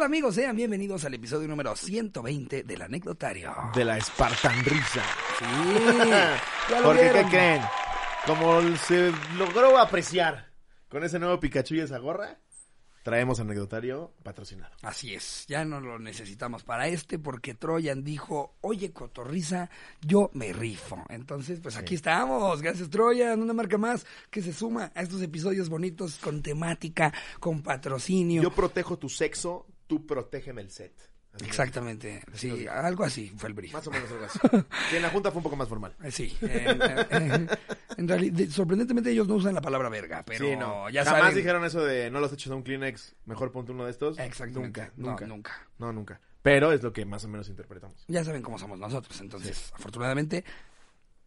tal amigos? Sean bienvenidos al episodio número 120 del anecdotario. De la Spartan Risa. Sí, ya lo Porque, ¿qué vieron. creen? Como se logró apreciar con ese nuevo Pikachu y esa gorra, traemos anecdotario patrocinado. Así es, ya no lo necesitamos para este porque Troyan dijo, oye Cotorriza, yo me rifo. Entonces, pues aquí estamos, gracias Troyan, una marca más que se suma a estos episodios bonitos con temática, con patrocinio. Yo protejo tu sexo, tú protégeme el set. Así Exactamente, sí, algo así fue el brief. Más o menos algo así. Que en la junta fue un poco más formal. Eh, Sí, en, realidad, sorprendentemente ellos no usan la palabra verga, pero sí, no. ya Jamás saben. dijeron eso de no los eches a un Kleenex, mejor ponte uno de estos. Exactamente, Nunca, no, nunca. nunca. No, nunca. Pero es lo que más o menos interpretamos. Ya saben cómo somos nosotros, entonces, afortunadamente,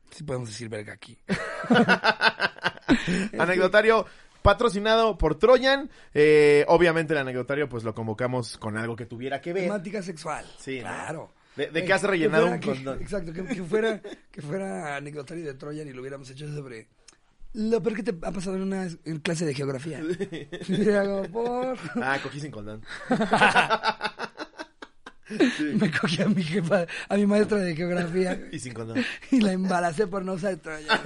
sí podemos decir verga aquí. Anecdotario patrocinado por Troyan. Eh, obviamente el anecdotario pues lo convocamos con algo que tuviera que ver. Temática sexual. Sí, ¿no? claro. De, de Eh, que has rellenado fuera un que- condón. Exacto, que, que fuera, que fuera anecdotario de Troyan y lo hubiéramos hecho sobre lo peor que te ha pasado en una en clase de geografía. Y hago, por... Ah, cogí sin condón. Me cogí a mi jefa, a mi maestra de geografía Y sin condón. y la embaracé por no usar Troyan.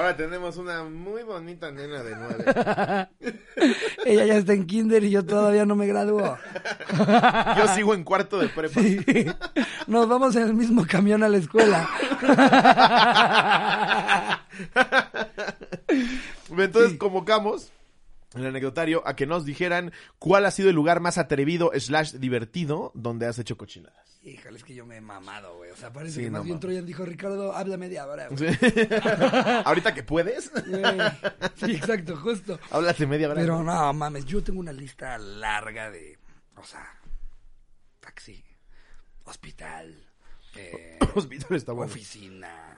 Ahora tenemos una muy bonita nena de nueve. Ella ya está en kinder y yo todavía no me graduó. Yo sigo en cuarto de prepa. Sí. Nos vamos en el mismo camión a la escuela. Entonces convocamos el anecdotario a que nos dijeran cuál ha sido el lugar más atrevido slash divertido donde has hecho cochinadas. Híjole, es que yo me he mamado, güey. O sea, parece Sí, que más no bien mames. Troyan dijo, Ricardo, habla media hora, güey. Ahorita que puedes. Sí, exacto, justo. háblate media hora. Pero no, mames, yo tengo una lista larga de, o sea, taxi, hospital, eh, Hospital está bueno. oficina.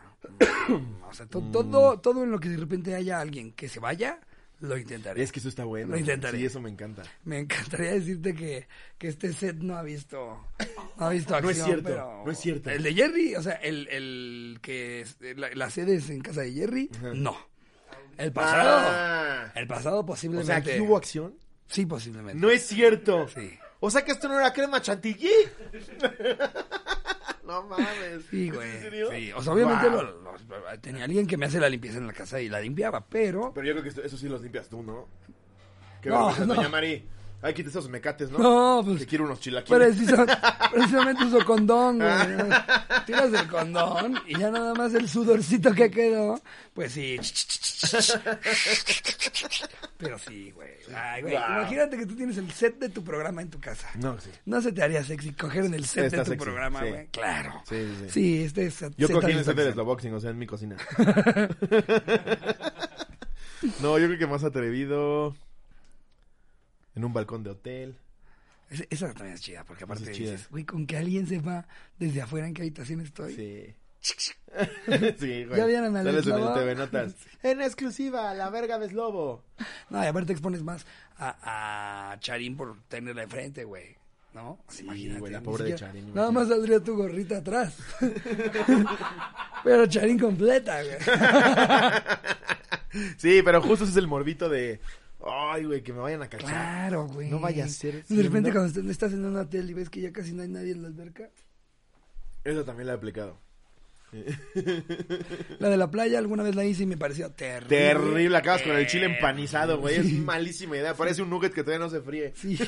mm, o sea, to- todo, todo en lo que de repente haya alguien que se vaya, lo intentaré. Es que eso está bueno. Lo intentaré. Sí, eso me encanta. Me encantaría decirte que, que este set no ha visto no ha visto No acción, es cierto, pero no es cierto. El de Jerry, o sea, el, el que la, la sede es en casa de Jerry, no. El pasado, Ah. el pasado O posiblemente. sea, aquí hubo acción. Sí, posiblemente. No es cierto. Sí. O sea que esto no era crema chantilly. no mames. Sí, ¿Es güey. en serio? Sí. O sea, obviamente Wow. lo- lo- tenía alguien que me hace la limpieza en la casa y la limpiaba, pero Pero yo creo que eso sí los limpias tú, ¿no? Qué No, vergüenza, no. doña Mari. Ay, quita esos mecates, ¿no? no, pues Que quiero unos chilaquiles. Precisa- precisamente uso condón, güey. Tiras el condón y ya nada más el sudorcito que quedó, pues sí. Pero sí, güey. Ay, güey. Wow. Imagínate que tú tienes el set de tu programa en tu casa. No, sí. ¿No se te haría sexy coger en el set Está de tu sexy, programa, sí. güey? Claro. Sí, sí, sí. Sí, este es Yo cogí en el set del Slowboxing, o sea, en mi cocina. no, yo creo que más atrevido. En un balcón de hotel. Esa- también es chida, porque aparte es chida. dices, güey, con que alguien sepa desde afuera en qué habitación estoy. Sí. sí, güey. ¿Ya vieron al Sales en el? TV Notas. En exclusiva, la verga de Slobo. No, y aparte expones más a, a Charín por tenerla enfrente, güey. ¿No? Sí, Imagínate, güey, la ni pobre de siquiera- Charín, Nada imagínate. más saldría tu gorrita atrás. Pero Charín completa, güey. Sí, pero justo ese es el morbito de. Ay, güey, que me vayan a cachar. Claro, güey. No vaya a ser De repente cuando est- estás en un hotel y ves que ya casi no hay nadie en la alberca. Eso también lo he aplicado. La de la playa alguna vez la hice y me pareció terrible. Terrible, acabas con el chile Terrible. empanizado, güey. Es malísima idea. Parece un nugget que todavía no se fríe. Sí.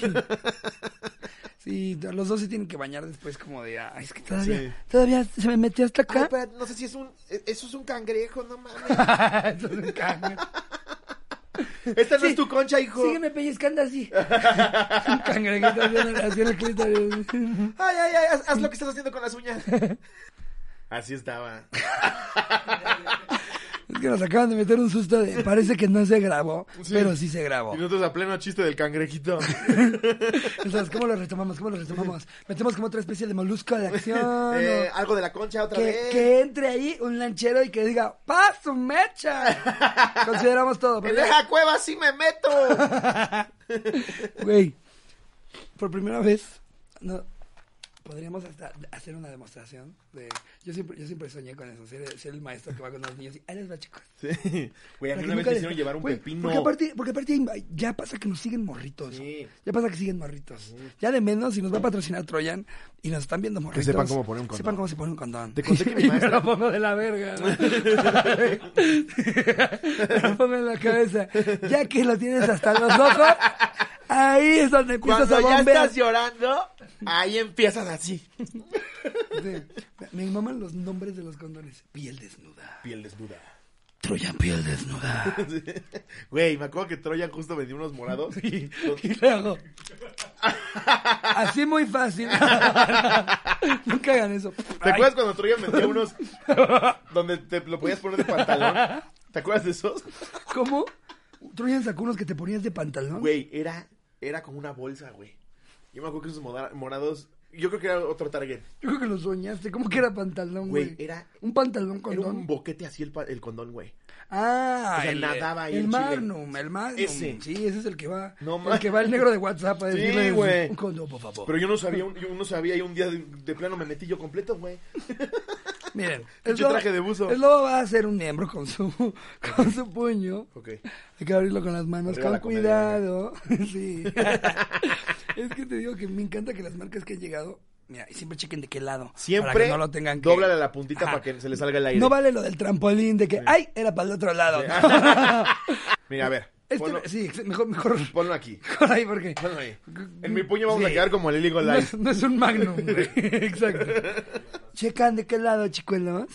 Sí, los dos se tienen que bañar después como de, ay, es que todavía, Sí. todavía se me metió hasta acá. no sé si es un. Eso es un cangrejo, no mames. Eso es un cangre. Esta no Sí. es tu concha, hijo. Sígueme pellizcando así. Un cangrejito en el clítoris. Ay, ay, ay, haz, haz lo que estás haciendo con las uñas. Así estaba. Es que nos acaban de meter un susto de, parece que no se grabó, Sí. pero sí se grabó. Y nosotros a pleno chiste del cangrejito. Entonces, ¿cómo lo retomamos? ¿Cómo lo retomamos? Metemos como otra especie de molusco de acción. Eh, o- algo de la concha otra que, vez. que entre ahí un lanchero y que diga, ¡Paso, mecha! Consideramos todo. En pero ya- esa cueva sí me meto. Güey, por primera vez, no, Podríamos hasta hacer una demostración de... Yo siempre, yo siempre soñé con eso, ser, ser el maestro que va con los niños y ahí les va, chicos. Sí. Güey, a mí que una vez les- hicieron llevar un pepino. Porque aparte, porque aparte ya pasa que nos siguen morritos. Sí. Ya pasa que siguen morritos. Ya de menos, si nos va a patrocinar Troyan y nos están viendo morritos. sepan cómo poner un condón. Sepan cómo se pone un condón. Te conté que mi Y me maestra- lo pongo de la verga. ¿no? me lo pongo en la cabeza. Ya que lo tienes hasta los ojos, ahí es donde empiezas Cuando a ya bombear. estás llorando, ahí empiezas así. Sí. Me maman los nombres de los condones. Piel desnuda. Piel desnuda. Troyan piel desnuda. Güey, me acuerdo que Troyan justo vendió unos morados. Y luego. Así muy fácil. Nunca hagan eso. ¿Te acuerdas cuando Troyan vendía unos donde te lo podías poner de pantalón? ¿Te acuerdas de esos? ¿Cómo? Troyan sacó unos que te ponías de pantalón. Güey, era, era como una bolsa, güey. Yo me acuerdo que esos morados, yo creo que era otro target. Yo creo que lo soñaste. ¿Cómo que era pantalón, Güey, güey? era, Un pantalón con era un boquete así el, pa- el condón, güey. Ah, O sea, el, nadaba ahí el Chile. Magnum, el Magnum. Ese. Sí, ese es el que va. No el que va el negro de WhatsApp a Sí, decirle güey. un condón, por favor. Pero yo no sabía, un- yo no sabía y un día de, de plano me metí yo completo, güey. Miren, Pinche traje de buzo. El lobo va a hacer un miembro con su, con su puño. Ok. Hay que abrirlo con las manos, Arriba con la comedia, cuidado. sí. es que te digo que me encanta que las marcas que han llegado, mira, y siempre chequen de qué lado. para Siempre que no lo tengan que... dóblale la puntita Ajá. para que se le salga el aire. No vale lo del trampolín de que, ay, era para el otro lado. Mira, a ver, Este- ponlo, sí, mejor, mejor, ponlo aquí. mejor ahí porque... Ponlo ahí. En mi puño vamos Sí. a quedar como el Iligo No Live. es, no es un magnum, güey. Exacto. Checan de qué lado, chicuelos.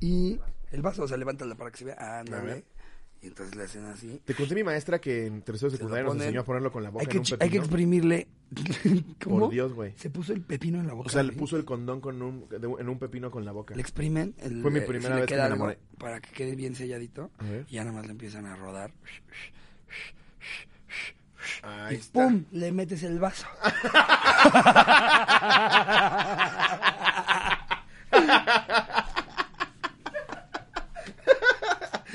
Y el vaso, o sea, levántala para que se vea. A Ándale. Y entonces le hacen así. Te conté mi maestra que en tercero de secundaria nos enseñó a ponerlo con la boca Hay que, en un hay que exprimirle. ¿Cómo? Por Dios, güey. Se puso el pepino en la boca. O sea, le puso el condón con un, de en un pepino con la boca. Le exprimen. El, Fue mi primera vez que me enamoré. Para que quede bien selladito. Y ya nada más le empiezan a rodar. Ahí y está. ¡pum! Le metes el vaso.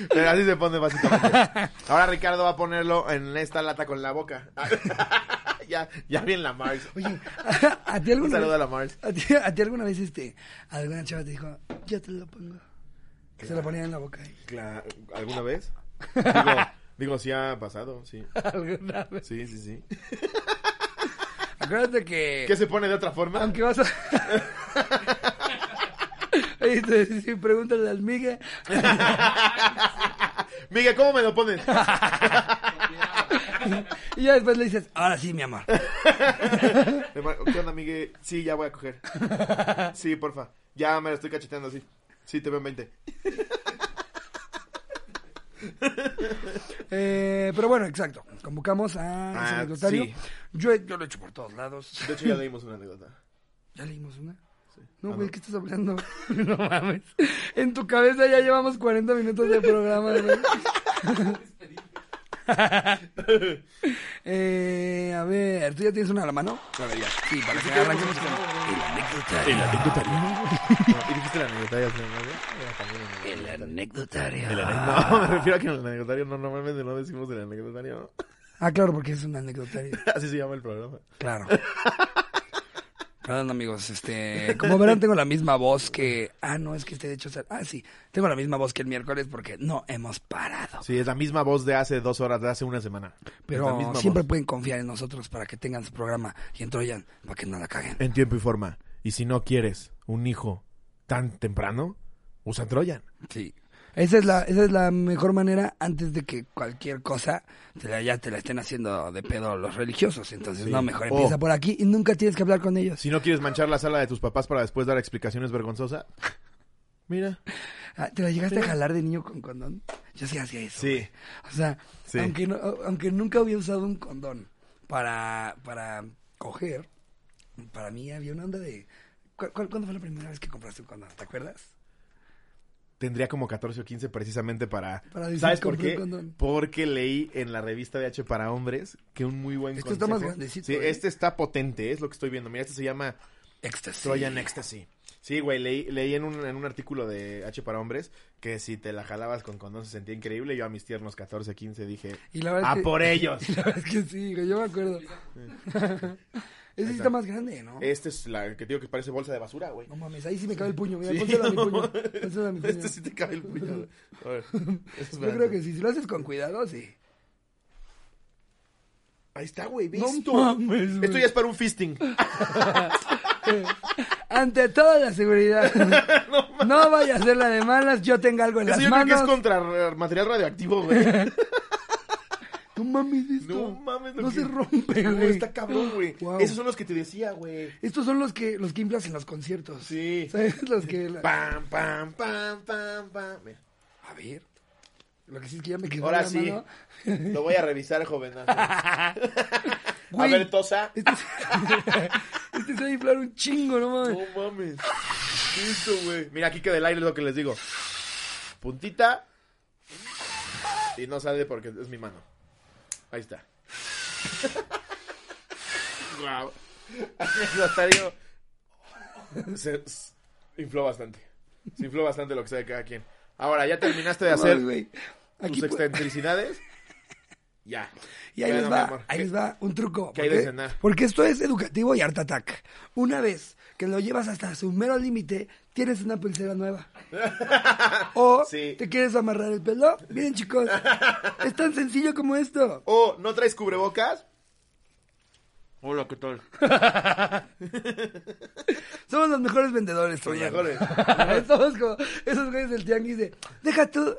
Pero así se pone básicamente. Ahora Ricardo va a ponerlo en esta lata con la boca. ya, ya bien la Mars. Oye, ¿a, ti Un saludo vez, a la Mars. ¿A ti, a ti alguna vez este, alguna chava te dijo, yo te lo pongo? Que se lo ponía en la boca. ahí. Cla- ¿Alguna vez? Digo, digo, sí ha pasado, sí. ¿Alguna vez? Sí, sí, sí. Acuérdate que... ¿Qué se pone de otra forma? Aunque vas a... Oye, te- si pregúntale al Miguel. Miguel, ¿cómo me lo pones? y ya después le dices, ahora sí, mi amor. ¿Qué onda, Miguel? Sí, ya voy a coger. Sí, porfa. Ya me lo estoy cacheteando así. Sí, te veo en 20. Eh, pero bueno, exacto. Convocamos a ese Ah, anecdotario. sí. Yo, yo lo he hecho por todos lados. De hecho, ya leímos una anécdota. ¿Ya leímos una? No, Ah, güey, ¿qué estás hablando? no mames. En tu cabeza ya llevamos 40 minutos de programa, güey. eh, a ver, ¿tú ya tienes una a la mano? A ver, ya. Sí, para que arranquemos con el anecdotario. El anecdotario. No, dijiste el anecdotario. ¿no? El anecdotario. El me refiero a que en el anecdotario no, normalmente no decimos el anecdotario. Ah, claro, porque es un anecdotario. Así se llama el programa. Claro. Perdón, amigos, este, como verán tengo la misma voz que, ah, no, es que este de hecho, ah, sí, tengo la misma voz que el miércoles porque no hemos parado. Sí, es la misma voz de hace dos horas, de hace una semana. Pero siempre voz. pueden confiar en nosotros para que tengan su programa y en Troyan para que no la caguen. En tiempo y forma. Y si no quieres un hijo tan temprano, usa Troyan. Sí. Esa es la, esa es la mejor manera antes de que cualquier cosa te la, ya te la estén haciendo de pedo los religiosos. Entonces, Sí. no, mejor Oh. empieza por aquí y nunca tienes que hablar con ellos. Si no quieres manchar la sala de tus papás para después dar explicaciones vergonzosas, mira. Ah, ¿Te la llegaste a jalar de niño con condón? Yo sí hacía eso. Sí. O sea, Sí. aunque, no- aunque nunca había usado un condón para, para coger, para mí había una onda de... ¿cu- cu- ¿Cuándo fue la primera vez que compraste un condón? ¿Te acuerdas? Tendría como 14 o 15 precisamente para... Para decir, ¿Sabes por qué? Porque leí en la revista de H para hombres que un muy buen Este está más consejo- grandecito, Sí, ¿eh? este está potente, es lo que estoy viendo. Mira, este se llama Éxtasis. Trojan Ecstasy. Sí, güey, leí, leí en, un, en un artículo de H para hombres que si te la jalabas con condón se sentía increíble. Yo a mis tiernos 14, 15 dije, Y la verdad ¡a es que- por ellos! Y la verdad es que sí, güey, yo me acuerdo. Ese sí está más grande, ¿no? Esta es la que te digo que parece bolsa de basura, güey. No mames, ahí sí me cabe el puño. Mira, Sí, pónselo a mi no, puño. Pónselo a mi puño. Este sí te cabe el puño. güey. A ver, Yo creo que sí, si lo haces con cuidado, sí. Ahí está, güey, ¿ves No esto? mames, güey. Esto ya es para un fisting. Ante toda la seguridad. no, vaya a ser la de malas, yo tenga algo en Eso las yo creo que manos. es contra ra- material radioactivo, güey. No mames esto. No mames. No que- se rompe, No, güey. está cabrón, güey. Wow. Esos son los que te decía, güey. Estos son los que los que inflas en los conciertos. Sí. ¿Sabes? Los que... la- Pam, pam, pam, pam, pam. Mira. A ver. Lo que sí es que ya me quedó Ahora la sí. mano. Lo voy a revisar, joven. A ver, Tosa. Este, se- este se va a inflar un chingo, no mames. No mames. ¿Qué es esto, güey? Mira, aquí queda el aire, es lo que les digo. Puntita. Y no sale porque es mi mano. Ahí está. Wow. Anecdotario. Se, se infló bastante. Se infló bastante lo que sea de cada quien. Ahora, ¿ya terminaste de hacer. Aquí tus excentricidades? Ya. Y ahí Bueno, les va, ahí ¿qué- les va un truco. qué hay de porque- cenar? Porque esto es educativo y art attack. Una vez que lo llevas hasta su mero límite, tienes una pulsera nueva. O Sí. te quieres amarrar el pelo. Miren, chicos, es tan sencillo como esto. ¿O no traes cubrebocas? Hola, ¿qué tal? Somos los mejores vendedores, Los mejores. Somos como esos güeyes del tianguis de, deja tú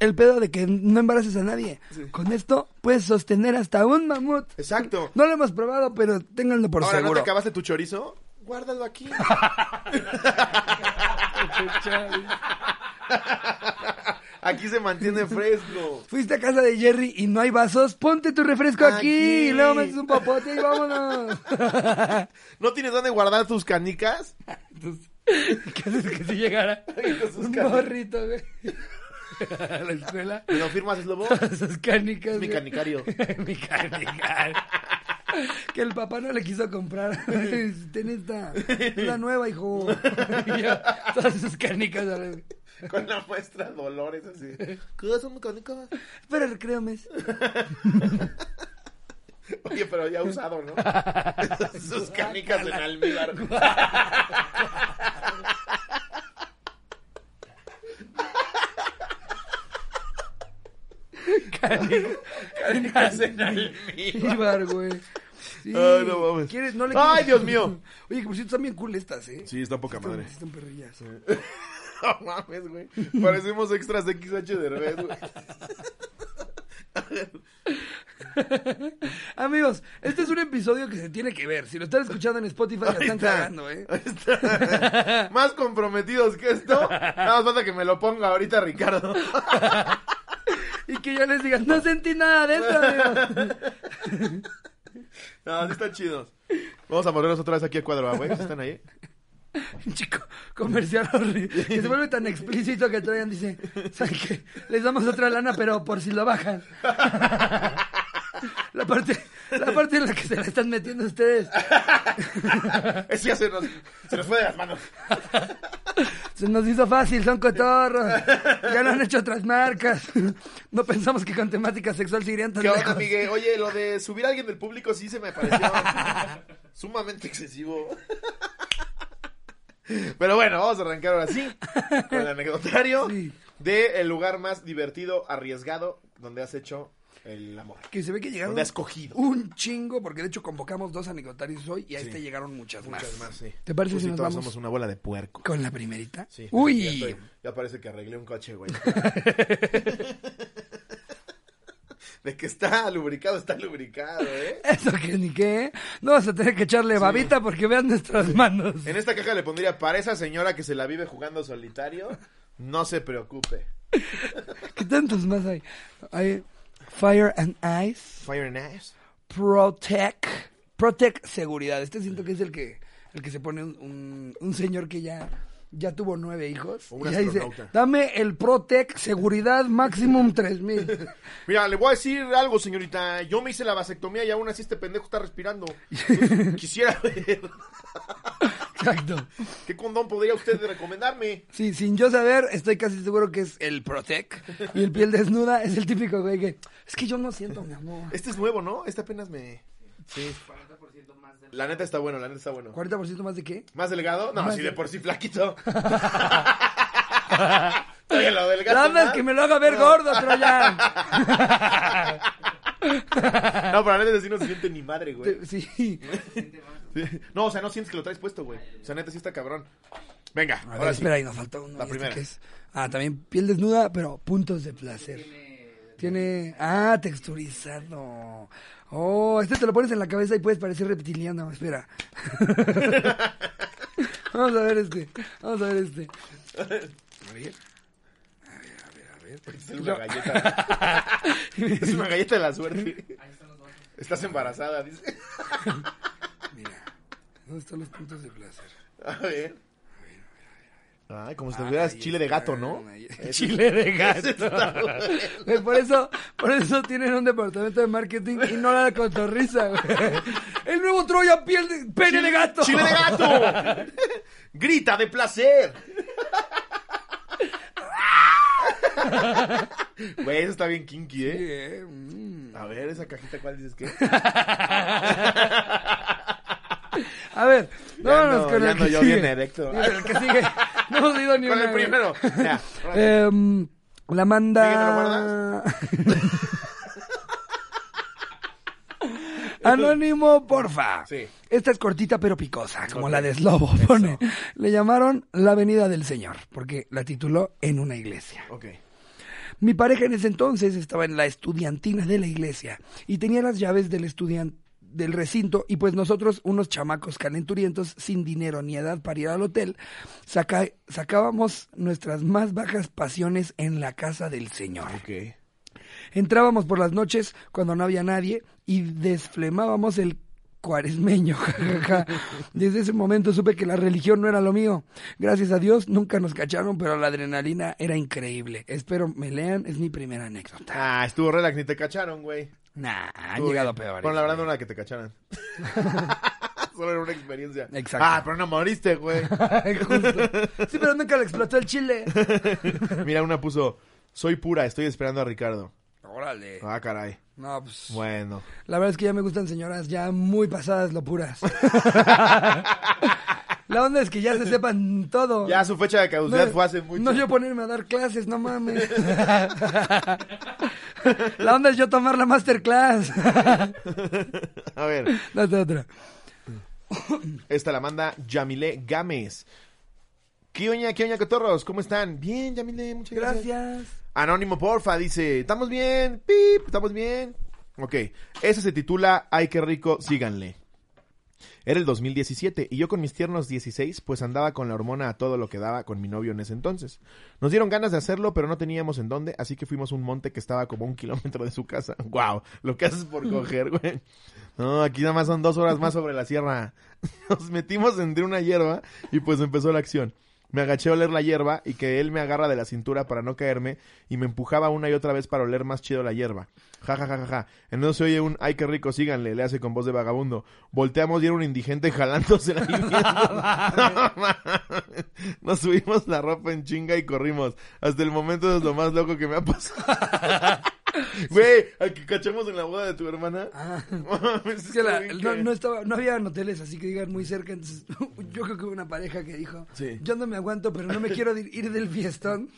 el pedo de que no embaraces a nadie. Con esto puedes sostener hasta un mamut. Exacto. No lo hemos probado, pero ténganlo por Ahora, ¿no te seguro. acabaste tu chorizo? Guárdalo aquí. aquí se mantiene fresco. Fuiste a casa de Jerry y no hay vasos, ponte tu refresco aquí, Aquí. y luego metes un popote y vámonos. ¿No tienes dónde guardar tus canicas? ¿qué haces que si llegara un morrito, güey? A la escuela. ¿Me lo firmas, Slobo? Esas canicas. Mi güey. canicario. Mi canica. Que el papá no le quiso comprar. Ten esta. La nueva, hijo. Y yo, todas sus canicas. a la- Con la muestra Dolores así. ¿Qué son canicas? Espera, recreo mes. Oye, pero ya usado, ¿no? Sus canicas en almíbar. Almíbar. Ibar, güey. Sí. Ay, no mames. ¿Quieres? No le Ay, quieres- Dios mío. Oye, que por cierto están bien cool estas, ¿eh? Sí, está poca Están- madre. Están perrillas. No mames, güey. Parecemos extras de XH Derbez, güey. Amigos, este es un episodio que se tiene que ver. Si lo están escuchando en Spotify, la están está. cagando, ¿eh? Está. Más comprometidos que esto. Nada más falta que me lo ponga ahorita Ricardo. Que yo les diga, no sentí nada de eso, amigos. No, sí están chidos. Vamos a movernos otra vez aquí a cuadro, ¿ah, güey. ¿Sí ¿Están ahí? Chico, comercial horrible. Que se vuelve tan explícito que todavía dice, ¿saben qué? Les damos otra lana, pero por si lo bajan. La parte, la parte en la que se la están metiendo ustedes. Eso ya se nos, se nos fue de las manos. Se nos hizo fácil, son cotorros. Ya lo han hecho otras marcas. No pensamos que con temática sexual se irían tan ¿Qué onda, lejos. Miguel? Oye, lo de subir a alguien del público sí se me pareció sumamente excesivo. Pero bueno, vamos a arrancar ahora sí con el anecdotario Sí. de el lugar más divertido, arriesgado, donde has hecho el amor. Que se ve que llegaron Donde has cogido. un chingo, porque de hecho convocamos dos anecdotarios hoy y a Sí. este llegaron muchas más. Muchas más, sí. ¿Te parece Tú si sí, nos todos vamos somos una bola de puerco. con la primerita? Sí. Ya, Uy, estoy- ya parece que arreglé un coche, güey. De que está lubricado, está lubricado, ¿eh? eso que ni qué. No vas a tener que echarle babita porque vean nuestras manos. En esta caja le pondría, para esa señora que se la vive jugando solitario, no se preocupe. ¿Qué tantos más hay? Hay Fire and Ice, Fire and Ice. Protect, Protect Seguridad. Este siento que es el que, el que se pone un, un, un señor que ya, ya tuvo nueve hijos. O un y ya dice, dame el Protect Seguridad Maximum 3000. Mira, le voy a decir algo, señorita. Yo me hice la vasectomía y aún así este pendejo está respirando. Entonces, quisiera ver. Exacto. ¿Qué condón podría usted recomendarme? Sí, sin yo saber, estoy casi seguro que es el Protec. Y el piel desnuda es el típico güey que. Es que yo no siento, mi amor. Este es nuevo, ¿no? Este apenas me... Sí. La neta está bueno, la neta está bueno. ¿40% más de qué? ¿Más delgado? No, Más si de- de por sí flaquito. Oye, lo delgado. La onda es ¿no? que me lo haga ver gordo, Troyan. No, pero la neta sí no se siente ni madre, güey. Sí. No, o sea, no sientes que lo traes puesto, güey. O sea, neta sí está cabrón. Venga, A ver, ahora sí. espera, ahí nos faltó uno. La ¿Y este primera. es? Ah, también piel desnuda, pero puntos de placer. Tiene. Ah, texturizado. Oh, este te lo pones en la cabeza y puedes parecer reptiliano. Espera. Vamos a ver este. Vamos a ver este. A ver. Es una galleta. es una galleta de la suerte. Estás embarazada, dice. ¿Dónde están los puntos de placer? A ver. Ay, como si Ah, tuvieras chile de gato, ¿no? Chile de gato. por eso, por eso tienen un departamento de marketing y no la cotorriza, güey. El nuevo Troya piel de, pene de gato. ¡Chile de gato! ¡Grita de placer! Güey, eso está bien kinky, Sí, ¿eh? eh, mm. A ver, esa cajita, ¿cuál dices que? A ver, vámonos ando- con el que yo sigue. bien erecto. Sí, el que sigue. No hemos ido ni Con una, el primero. Ya. Em, la manda. Anónimo, porfa. Sí. Esta es cortita pero picosa, como la de Slobo. Pone. Le llamaron La Avenida del Señor, porque la tituló En una iglesia. Ok. Mi pareja en ese entonces estaba en la estudiantina de la iglesia y tenía las llaves del estudiante del recinto y pues nosotros, unos chamacos calenturientos sin dinero ni edad para ir al hotel, saca- sacábamos nuestras más bajas pasiones en la casa del Señor. Entrábamos por las noches cuando no había nadie y desflemábamos el cuaresmeño. Desde ese momento supe que la religión no era lo mío. Gracias a Dios nunca nos cacharon, pero la adrenalina era increíble. Espero me lean, es mi primera anécdota. Ah, estuvo relax, ni te cacharon, güey. Nah, han Estuvo llegado bien. peores. Bueno, la verdad no era que te cacharan. Solo era una experiencia. Exacto. Ah, pero no moriste, güey. Justo. Sí, pero nunca le explotó el chile. Mira, una puso, soy pura, estoy esperando a Ricardo. Órale. Ah, caray. No, pues. Bueno. La verdad es que ya me gustan señoras ya muy pasadas lo puras. La onda es que ya se sepan todo. Ya su fecha de caducidad fue hace mucho. No yo ponerme a dar clases, no mames. La onda es yo tomar la masterclass. A ver, Date otra. esta la manda Yamile Gámez. ¿Qué oña, qué oña, cotorros? ¿Cómo están? Bien, Yamile, muchas gracias. Gracias. Anónimo, porfa, dice, ¿estamos bien? Pip, ¿estamos bien? Ok, ese se titula Ay, qué rico, síganle. Era el 2017 y yo con mis tiernos 16 pues andaba con la hormona a todo lo que daba con mi novio en ese entonces. Nos dieron ganas de hacerlo pero no teníamos en dónde, así que fuimos a un monte que estaba como un kilómetro de su casa. Wow, lo que haces por coger, güey. No, aquí nada más son dos horas más sobre la sierra. Nos metimos entre una hierba y pues empezó la acción. Me agaché a oler la hierba y que él me agarra de la cintura para no caerme y me empujaba una y otra vez para oler más chido la hierba. Ja, ja, ja, ja, ja. En eso se oye un, ay, qué rico, síganle, le hace con voz de vagabundo. Volteamos y era un indigente jalándose la Nos subimos la ropa en chinga y corrimos. Hasta el momento es lo más loco que me ha pasado. Güey, al que cachamos en la boda de tu hermana. Mames, Es que la- está bien no, no estaba, no había hoteles así que digan muy cerca, entonces yo creo que hubo una pareja que dijo, Sí. yo no me aguanto, pero no me quiero ir del fiestón.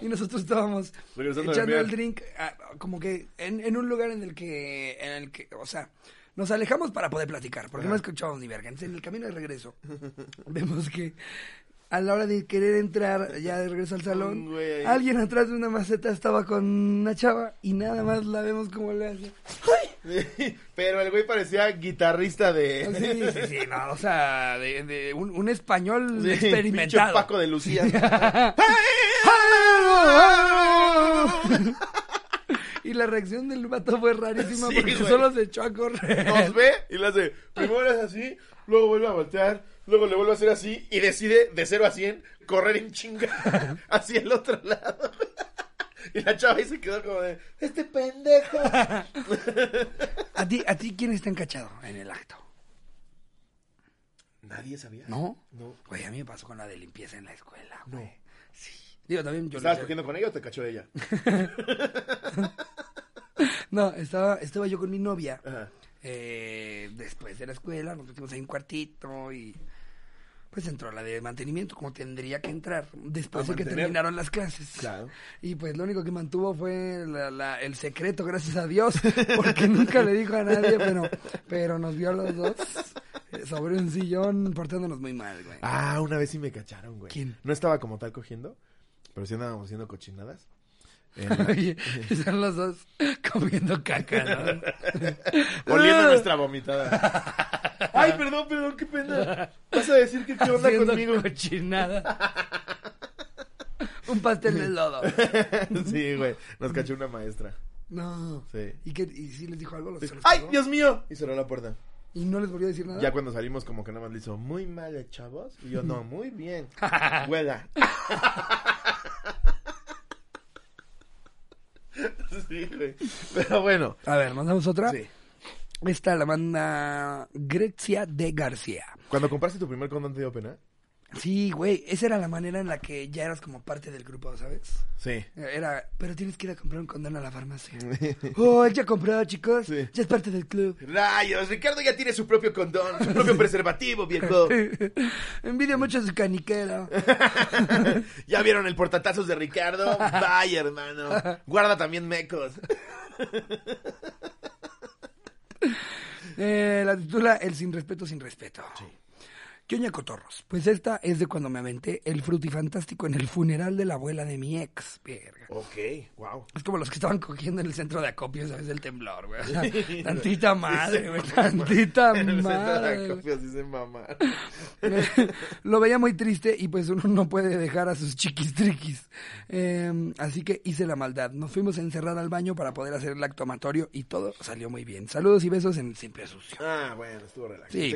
Y nosotros estábamos Regresando echando el drink ah, como que en, en un lugar en el que, en el que, o sea, nos alejamos para poder platicar, porque no escuchábamos ni verga. Entonces, en el camino de regreso, vemos que a la hora de querer entrar ya de regreso al salón, güey, alguien atrás de una maceta estaba con una chava y nada más la vemos como le hace. Pero el güey parecía guitarrista de... Sí, sí, sí, no, o sea, de, de un, un español Sí, experimentado. Paco de Lucía. y la reacción del vato fue rarísima Sí, porque güey. solo se echó a correr. Nos ve y le hace, primero es así, luego vuelve a voltear, luego le vuelve a hacer así y decide de 0 a 100 correr en chinga hacia el otro lado. Y la chava ahí se quedó como de, este pendejo. ¿A ti, ¿A ti quién está encachado en el acto? ¿Nadie sabía? ¿No? No. Güey, a mí me pasó con la de limpieza en la escuela, No. güey. Sí. Digo, también yo... ¿Estabas cogiendo con ella o te cachó ella? No, estaba, estaba yo con mi novia. Ajá. eh, después de la escuela, nos metimos ahí en un cuartito y... Pues entró la de mantenimiento, como tendría que entrar, después de que terminaron las clases. Claro. Y pues lo único que mantuvo fue la- la- el secreto, gracias a Dios, porque nunca le dijo a nadie, pero, pero nos vio a los dos eh, sobre un sillón portándonos muy mal, güey. Ah, una vez sí me cacharon, güey. ¿Quién? No estaba como tal cogiendo, pero sí andábamos haciendo cochinadas. Oye, están los dos comiendo caca, ¿no? Oliendo nuestra vomitada. Ay, perdón, perdón, qué pena. Vas a decir que qué onda Haciendo conmigo. cochinada. Un pastel de lodo. sí, güey. Nos cachó una maestra. No. Sí. ¿Y, qué, ¿Y si les dijo algo? ¿Los- se los ¡Ay, pegó? Dios mío! Y cerró la puerta. ¿Y no les volvió a decir nada? Ya cuando salimos, como que nada más le hizo muy mal, eh, chavos. Y yo, no, muy bien. Huela. sí, güey. Pero bueno. A ver, ¿nos damos otra? Sí. Esta la manda Grexia de García. Cuando compraste tu primer condón te dio pena. Sí, güey, esa era la manera en la que ya eras como parte del grupo, ¿sabes? Sí. Era, pero tienes que ir a comprar un condón a la farmacia. Oh, él ya compró, chicos. Sí. Ya es parte del club. Rayos, Ricardo ya tiene su propio condón, su propio preservativo, viejo. Envidia mucho a su caniquero. ¿Ya vieron el portatazos de Ricardo? Vaya, hermano. Guarda también mecos. Eh, la titula El sin respeto, sin respeto. Ñoña Cotorros. Pues esta es de cuando me aventé el frutifantástico en el funeral de la abuela de mi ex. Verga. Ok, wow. Es como los que estaban cogiendo en el centro de acopio, ¿sabes? Del temblor, güey. O sea, tantita madre, güey. Tantita En el centro de madre. acopios dice mamá. Lo veía muy triste y pues uno no puede dejar a sus chiquis triquis. Eh, así que hice la maldad. Nos fuimos a encerrar al baño para poder hacer el acto amatorio y todo salió muy bien. Saludos y besos en Siempre Sucio. Ah, bueno, estuvo relax. Sí,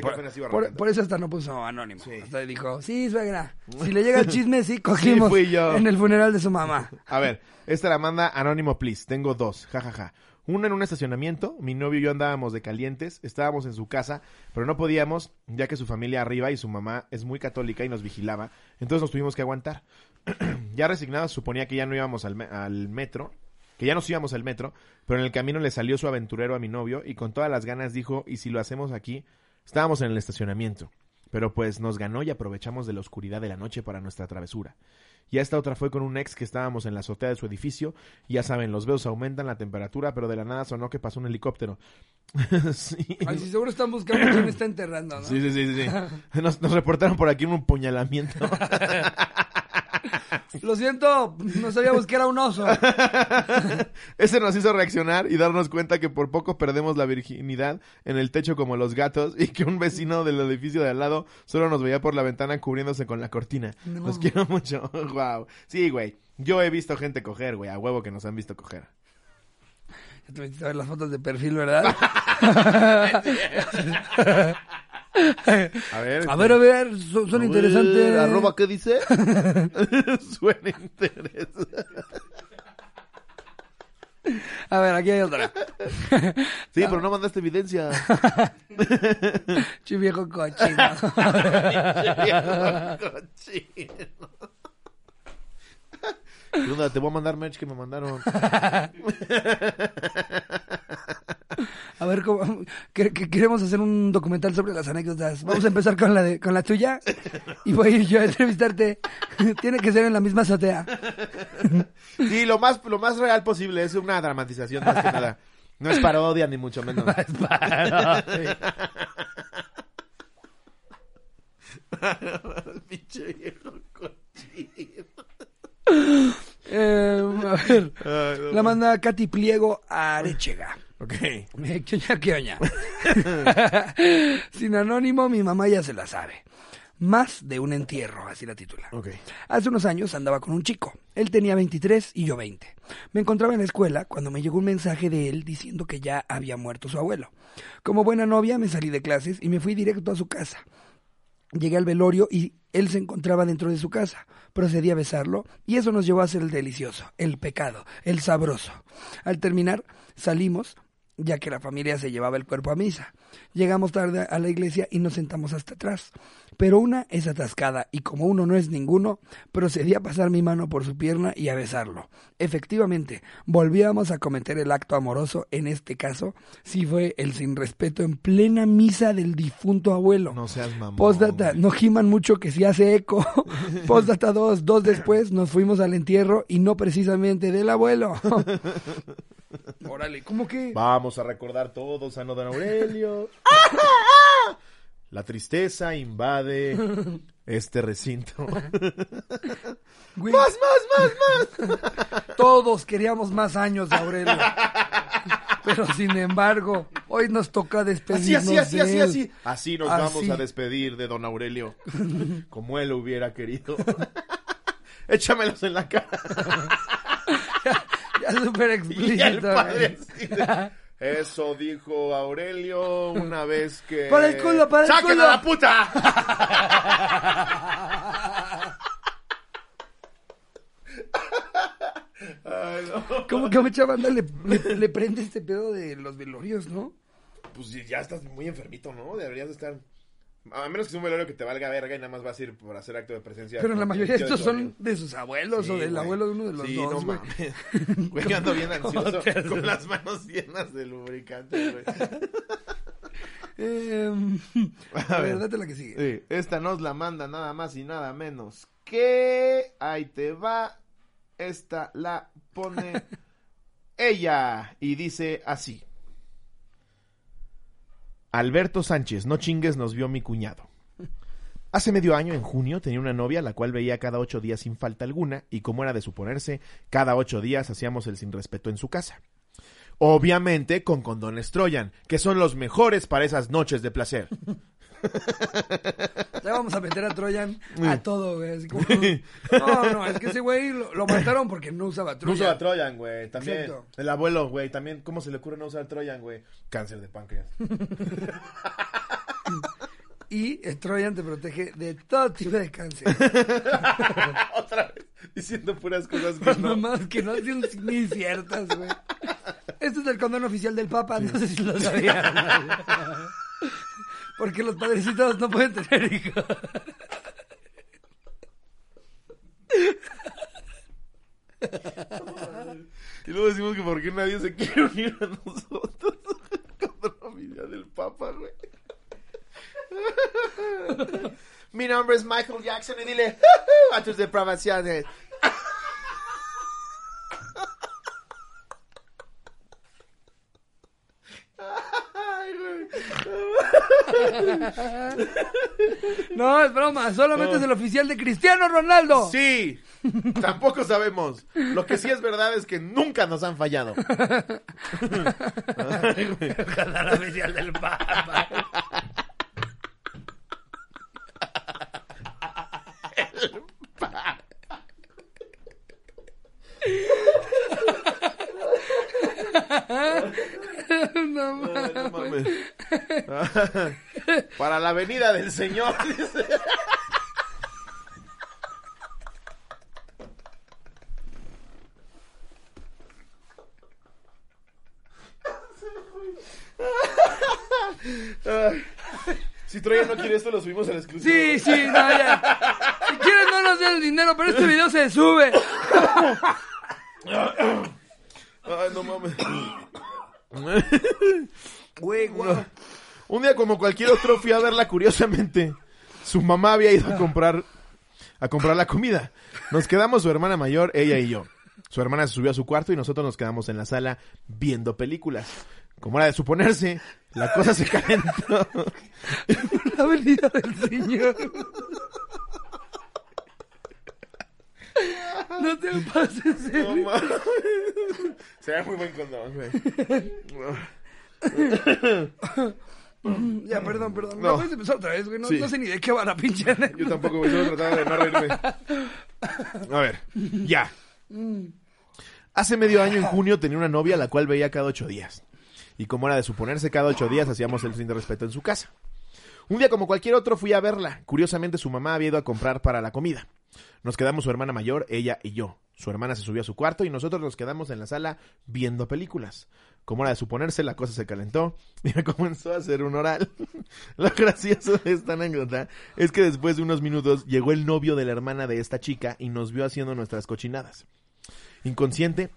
por, por eso hasta no puso anónimo. Sí. Hasta dijo, sí, suegra. Si le llega el chisme, sí, cogimos fui yo. en el funeral de su mamá. A ver, esta la manda Anónimo Please. Tengo dos, jajaja. Una en un estacionamiento, mi novio y yo andábamos de calientes, estábamos en su casa, pero no podíamos, ya que su familia arriba y su mamá es muy católica y nos vigilaba, entonces nos tuvimos que aguantar. ya resignados, suponía que ya no íbamos al, me- al metro, que ya nos íbamos al metro, pero en el camino le salió su aventurero a mi novio y con todas las ganas dijo, ¿y si lo hacemos aquí? Estábamos en el estacionamiento, pero pues nos ganó y aprovechamos de la oscuridad de la noche para nuestra travesura. Y esta otra fue con un ex que estábamos en la azotea de su edificio. Y ya saben, los besos aumentan la temperatura, pero de la nada sonó que pasó un helicóptero. sí. Ay, sí, seguro están buscando quién está enterrando, ¿no? Sí, sí, sí, sí, sí. Nos, nos reportaron por aquí un puñalamiento. Lo siento, no sabíamos que era un oso. Ese nos hizo reaccionar y darnos cuenta que por poco perdemos la virginidad en el techo como los gatos y que un vecino del edificio de al lado solo nos veía por la ventana cubriéndose con la cortina. No. Los quiero mucho. wow. Sí, güey. Yo he visto gente coger, güey. A huevo que nos han visto coger. Ya te metiste a ver las fotos de perfil, ¿verdad? A ver. A ver, a ver, son, son interesantes. Arroba, ¿qué dice? Suena interesante. A ver, aquí hay otra. Sí, pero no mandaste evidencia. Chi viejo cochino. Cochino. Duda, te voy a mandar merch que me mandaron. A ver, ¿cómo? que, que queremos hacer un documental sobre las anécdotas. Vamos a empezar con la de, con la tuya y voy a ir yo a entrevistarte. Tiene que ser en la misma azotea. Sí, lo más, lo más real posible. Es una dramatización más que nada. No es parodia, ni mucho menos. Pinche viejo cochino. Eh, a ver, Ay, no. la manda Katy Pliego a Arechega. Ok. Eh, ¿Qué oña, qué oña? Sin anónimo, mi mamá ya se la sabe. Más de un entierro, así la titula. Ok. Hace unos años andaba con un chico. Él tenía 23 y yo 20. Me encontraba en la escuela cuando me llegó un mensaje de él diciendo que ya había muerto su abuelo. Como buena novia me salí de clases y me fui directo a su casa. Llegué al velorio y él se encontraba dentro de su casa. Procedí a besarlo y eso nos llevó a hacer el delicioso, el pecado, el sabroso. Al terminar, salimos ya que la familia se llevaba el cuerpo a misa. Llegamos tarde a la iglesia y nos sentamos hasta atrás. Pero una es atascada y como uno no es ninguno, procedí a pasar mi mano por su pierna y a besarlo. Efectivamente, volvíamos a cometer el acto amoroso, en este caso, sí fue el sin respeto en plena misa del difunto abuelo. No seas mamón. Postdata, no giman mucho que si hace eco. Postdata 2, dos después nos fuimos al entierro y no precisamente del abuelo. Órale, ¿cómo que? Vamos a recordar todos a Don Aurelio. La tristeza invade este recinto. Güey, ¡Más, más, más, más! todos queríamos más años de Aurelio. Pero sin embargo, hoy nos toca Así, despedirnos así, así, de así, él. así. Así nos vamos Así. a despedir de Don Aurelio. Como él lo hubiera querido. Échamelos en la cara. Ya súper explícito. Eso dijo Aurelio una vez que... Para el culo, para el ¡Sáquenlo culo! a la puta! Ay, no. ¿Cómo que a mucha banda le, le, le prende este pedo de los velorios, no? Pues ya estás muy enfermito, ¿no? Deberías de estar... A menos que sea un velorio que te valga verga y nada más vas a ir por hacer acto de presencia. Pero la mayoría de estos son de sus abuelos Sí, o del güey. abuelo de uno de los sí, dos, no güey. mames. Güey, yo ando bien ansioso ¿Cómo te con las manos llenas de lubricante, güey. Eh, a ver, date la que sigue. Sí, esta nos la manda nada más y nada menos que... Ahí te va. Esta la pone ella y dice así. Alberto Sánchez, no chingues, nos vio mi cuñado. Hace medio año, en junio, tenía una novia la cual veía cada ocho días sin falta alguna y como era de suponerse, cada ocho días hacíamos el sin respeto en su casa. Obviamente con condones Troyan, que son los mejores para esas noches de placer. Ya vamos a meter a Troyan a todo, güey. así como- No, no, es que ese güey lo, lo mataron porque no usaba No Troyan. usaba Troyan, güey. También. Exacto. El abuelo, güey. También, ¿cómo se le ocurre no usar Troyan, güey? Cáncer de páncreas. Y el Troyan te protege de todo tipo de cáncer. Otra vez. Diciendo puras cosas que no. Nomás que no son ni ciertas, güey. Este es el condón oficial del Papa, no sé si lo sabían. Porque los padrecitos no pueden tener hijos. Y luego decimos que por qué nadie se quiere unir a nosotros. Contra la familia del Papa, güey. Mi nombre es Michael Jackson y dile a tus depravaciones. Ay, güey. No, es broma, solamente es el oficial de Cristiano Ronaldo. Sí, tampoco sabemos. Lo que sí es verdad es que nunca nos han fallado. Oficial del Papa. No, mames. No mames. Para la venida del Señor. Si Troya no quiere esto, lo subimos al exclusivo. Sí, sí, no, ya. Si quieren no nos den el dinero, pero este video se sube. Ay, no mames. Güey. Un día como cualquier otro fui a verla curiosamente. Su mamá había ido a comprar a comprar la comida. Nos quedamos su hermana mayor, ella y yo. Su hermana se subió a su cuarto y nosotros nos quedamos en la sala viendo películas. Como era de suponerse, la cosa se calentó. La venida del Señor. No te pases. No mames. Sería muy buen condón, güey. Ya, perdón, perdón. No. No puedes empezar otra vez, güey. No, Sí. no sé ni de qué va la pinche. Yo tampoco, güey. Solo trataba de no reírme. A ver, ya. Hace medio año, en junio, tenía una novia a la cual veía cada ocho días. Y como era de suponerse, cada ocho días hacíamos el sin de respeto en su casa. Un día como cualquier otro fui a verla. Curiosamente su mamá había ido a comprar para la comida. Nos quedamos su hermana mayor, ella y yo. Su hermana se subió a su cuarto y nosotros nos quedamos en la sala viendo películas. Como era de suponerse, la cosa se calentó y me comenzó a hacer un oral. Lo gracioso de esta anécdota es que después de unos minutos llegó el novio de la hermana de esta chica y nos vio haciendo nuestras cochinadas. Inconsciente,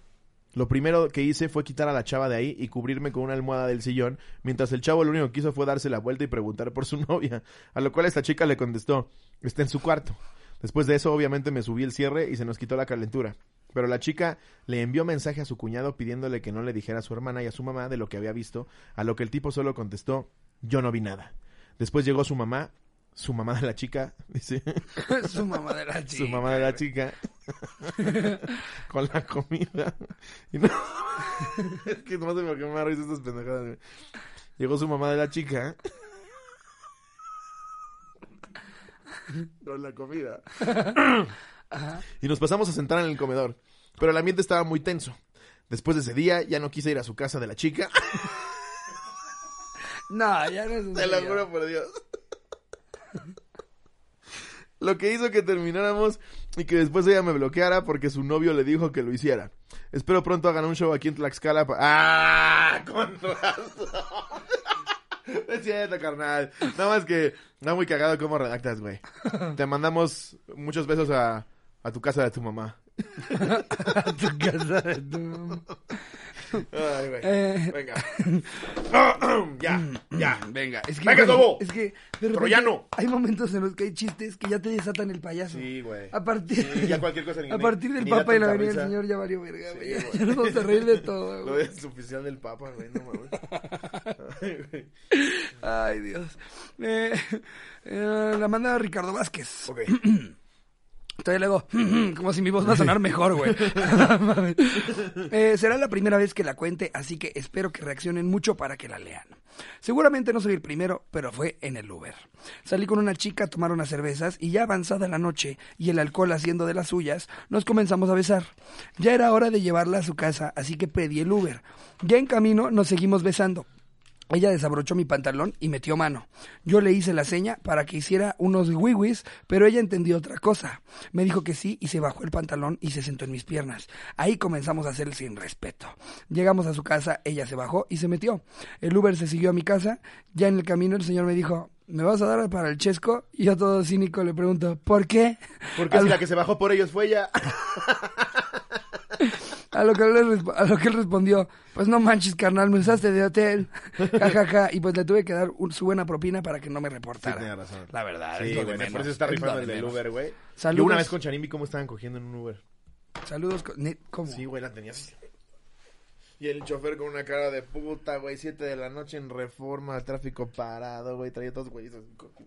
lo primero que hice fue quitar a la chava de ahí y cubrirme con una almohada del sillón, mientras el chavo lo único que hizo fue darse la vuelta y preguntar por su novia, a lo cual esta chica le contestó, está en su cuarto. Después de eso, obviamente, me subí el cierre y se nos quitó la calentura. Pero la chica le envió mensaje a su cuñado pidiéndole que no le dijera a su hermana y a su mamá de lo que había visto, a lo que el tipo solo contestó, yo no vi nada. Después llegó su mamá, su mamá de la chica, dice, Su mamá de la chica. su mamá de la chica, con la comida. Y no, es que no sé por qué me risa estas pendejadas. Llegó su mamá de la chica. Con la comida. Y nos pasamos a sentar en el comedor. Pero el ambiente estaba muy tenso. Después de ese día, ya no quise ir a su casa de la chica. No, ya no es Te lo juro por Dios. Lo que hizo que termináramos y que después ella me bloqueara porque su novio le dijo que lo hiciera. Espero pronto hagan un show aquí en Tlaxcala. pa- ¡Ah! Con razón. Es cierto, carnal. Nada más que está muy cagado cómo redactas, güey. Te mandamos muchos besos a, a tu casa de tu mamá. A tu casa de tu mamá. Ay, güey. Eh, Venga. ya, ya. Venga, es que, Venga, bueno, Tobo. es que de repente Troyano. hay momentos en los que hay chistes que ya te desatan el payaso. Sí, güey. A partir, Sí, ya cualquier cosa ni- a partir del ni da Papa y la tanta venida del risa. Señor ya valió verga, Sí, güey. Ya, güey. ya nos vamos a reír de todo, Lo güey. es oficial del Papa, güey. No mames. Ay, güey. Ay, Dios. Eh, eh, la manda Ricardo Vázquez. Ok. Todavía le hago, como si mi voz va a sonar mejor, güey. Eh, será la primera vez que la cuente, así que espero que reaccionen mucho para que la lean. Seguramente no soy el primero, pero fue en el Uber. Salí con una chica a tomar unas cervezas y ya avanzada la noche y el alcohol haciendo de las suyas, nos comenzamos a besar. Ya era hora de llevarla a su casa, así que pedí el Uber. Ya en camino nos seguimos besando. Ella desabrochó mi pantalón y metió mano. Yo le hice la seña para que hiciera unos wiwis, pero ella entendió otra cosa. Me dijo que sí y se bajó el pantalón y se sentó en mis piernas. Ahí comenzamos a hacer el sin respeto. Llegamos a su casa, ella se bajó y se metió. El Uber se siguió a mi casa. Ya en el camino el señor me dijo, ¿me vas a dar para el chesco? Y yo todo cínico le pregunto, ¿por qué? Porque A si la que se bajó por ellos fue ella. A lo, que él, a lo que él respondió, pues no manches, carnal, me usaste de hotel. Ja, ja, ja. Y pues le tuve que dar un- su buena propina para que no me reportara. tiene razón. La verdad, Sí, güey. Por eso está rifando el del. Uber, güey. Yo una vez con Chanimbi, ¿cómo estaban cogiendo en un Uber? Saludos. ¿Cómo? Sí, güey, la tenía así. Y el chofer con una cara de puta, güey, siete de la noche en reforma, tráfico parado, güey, traía todos güeyes.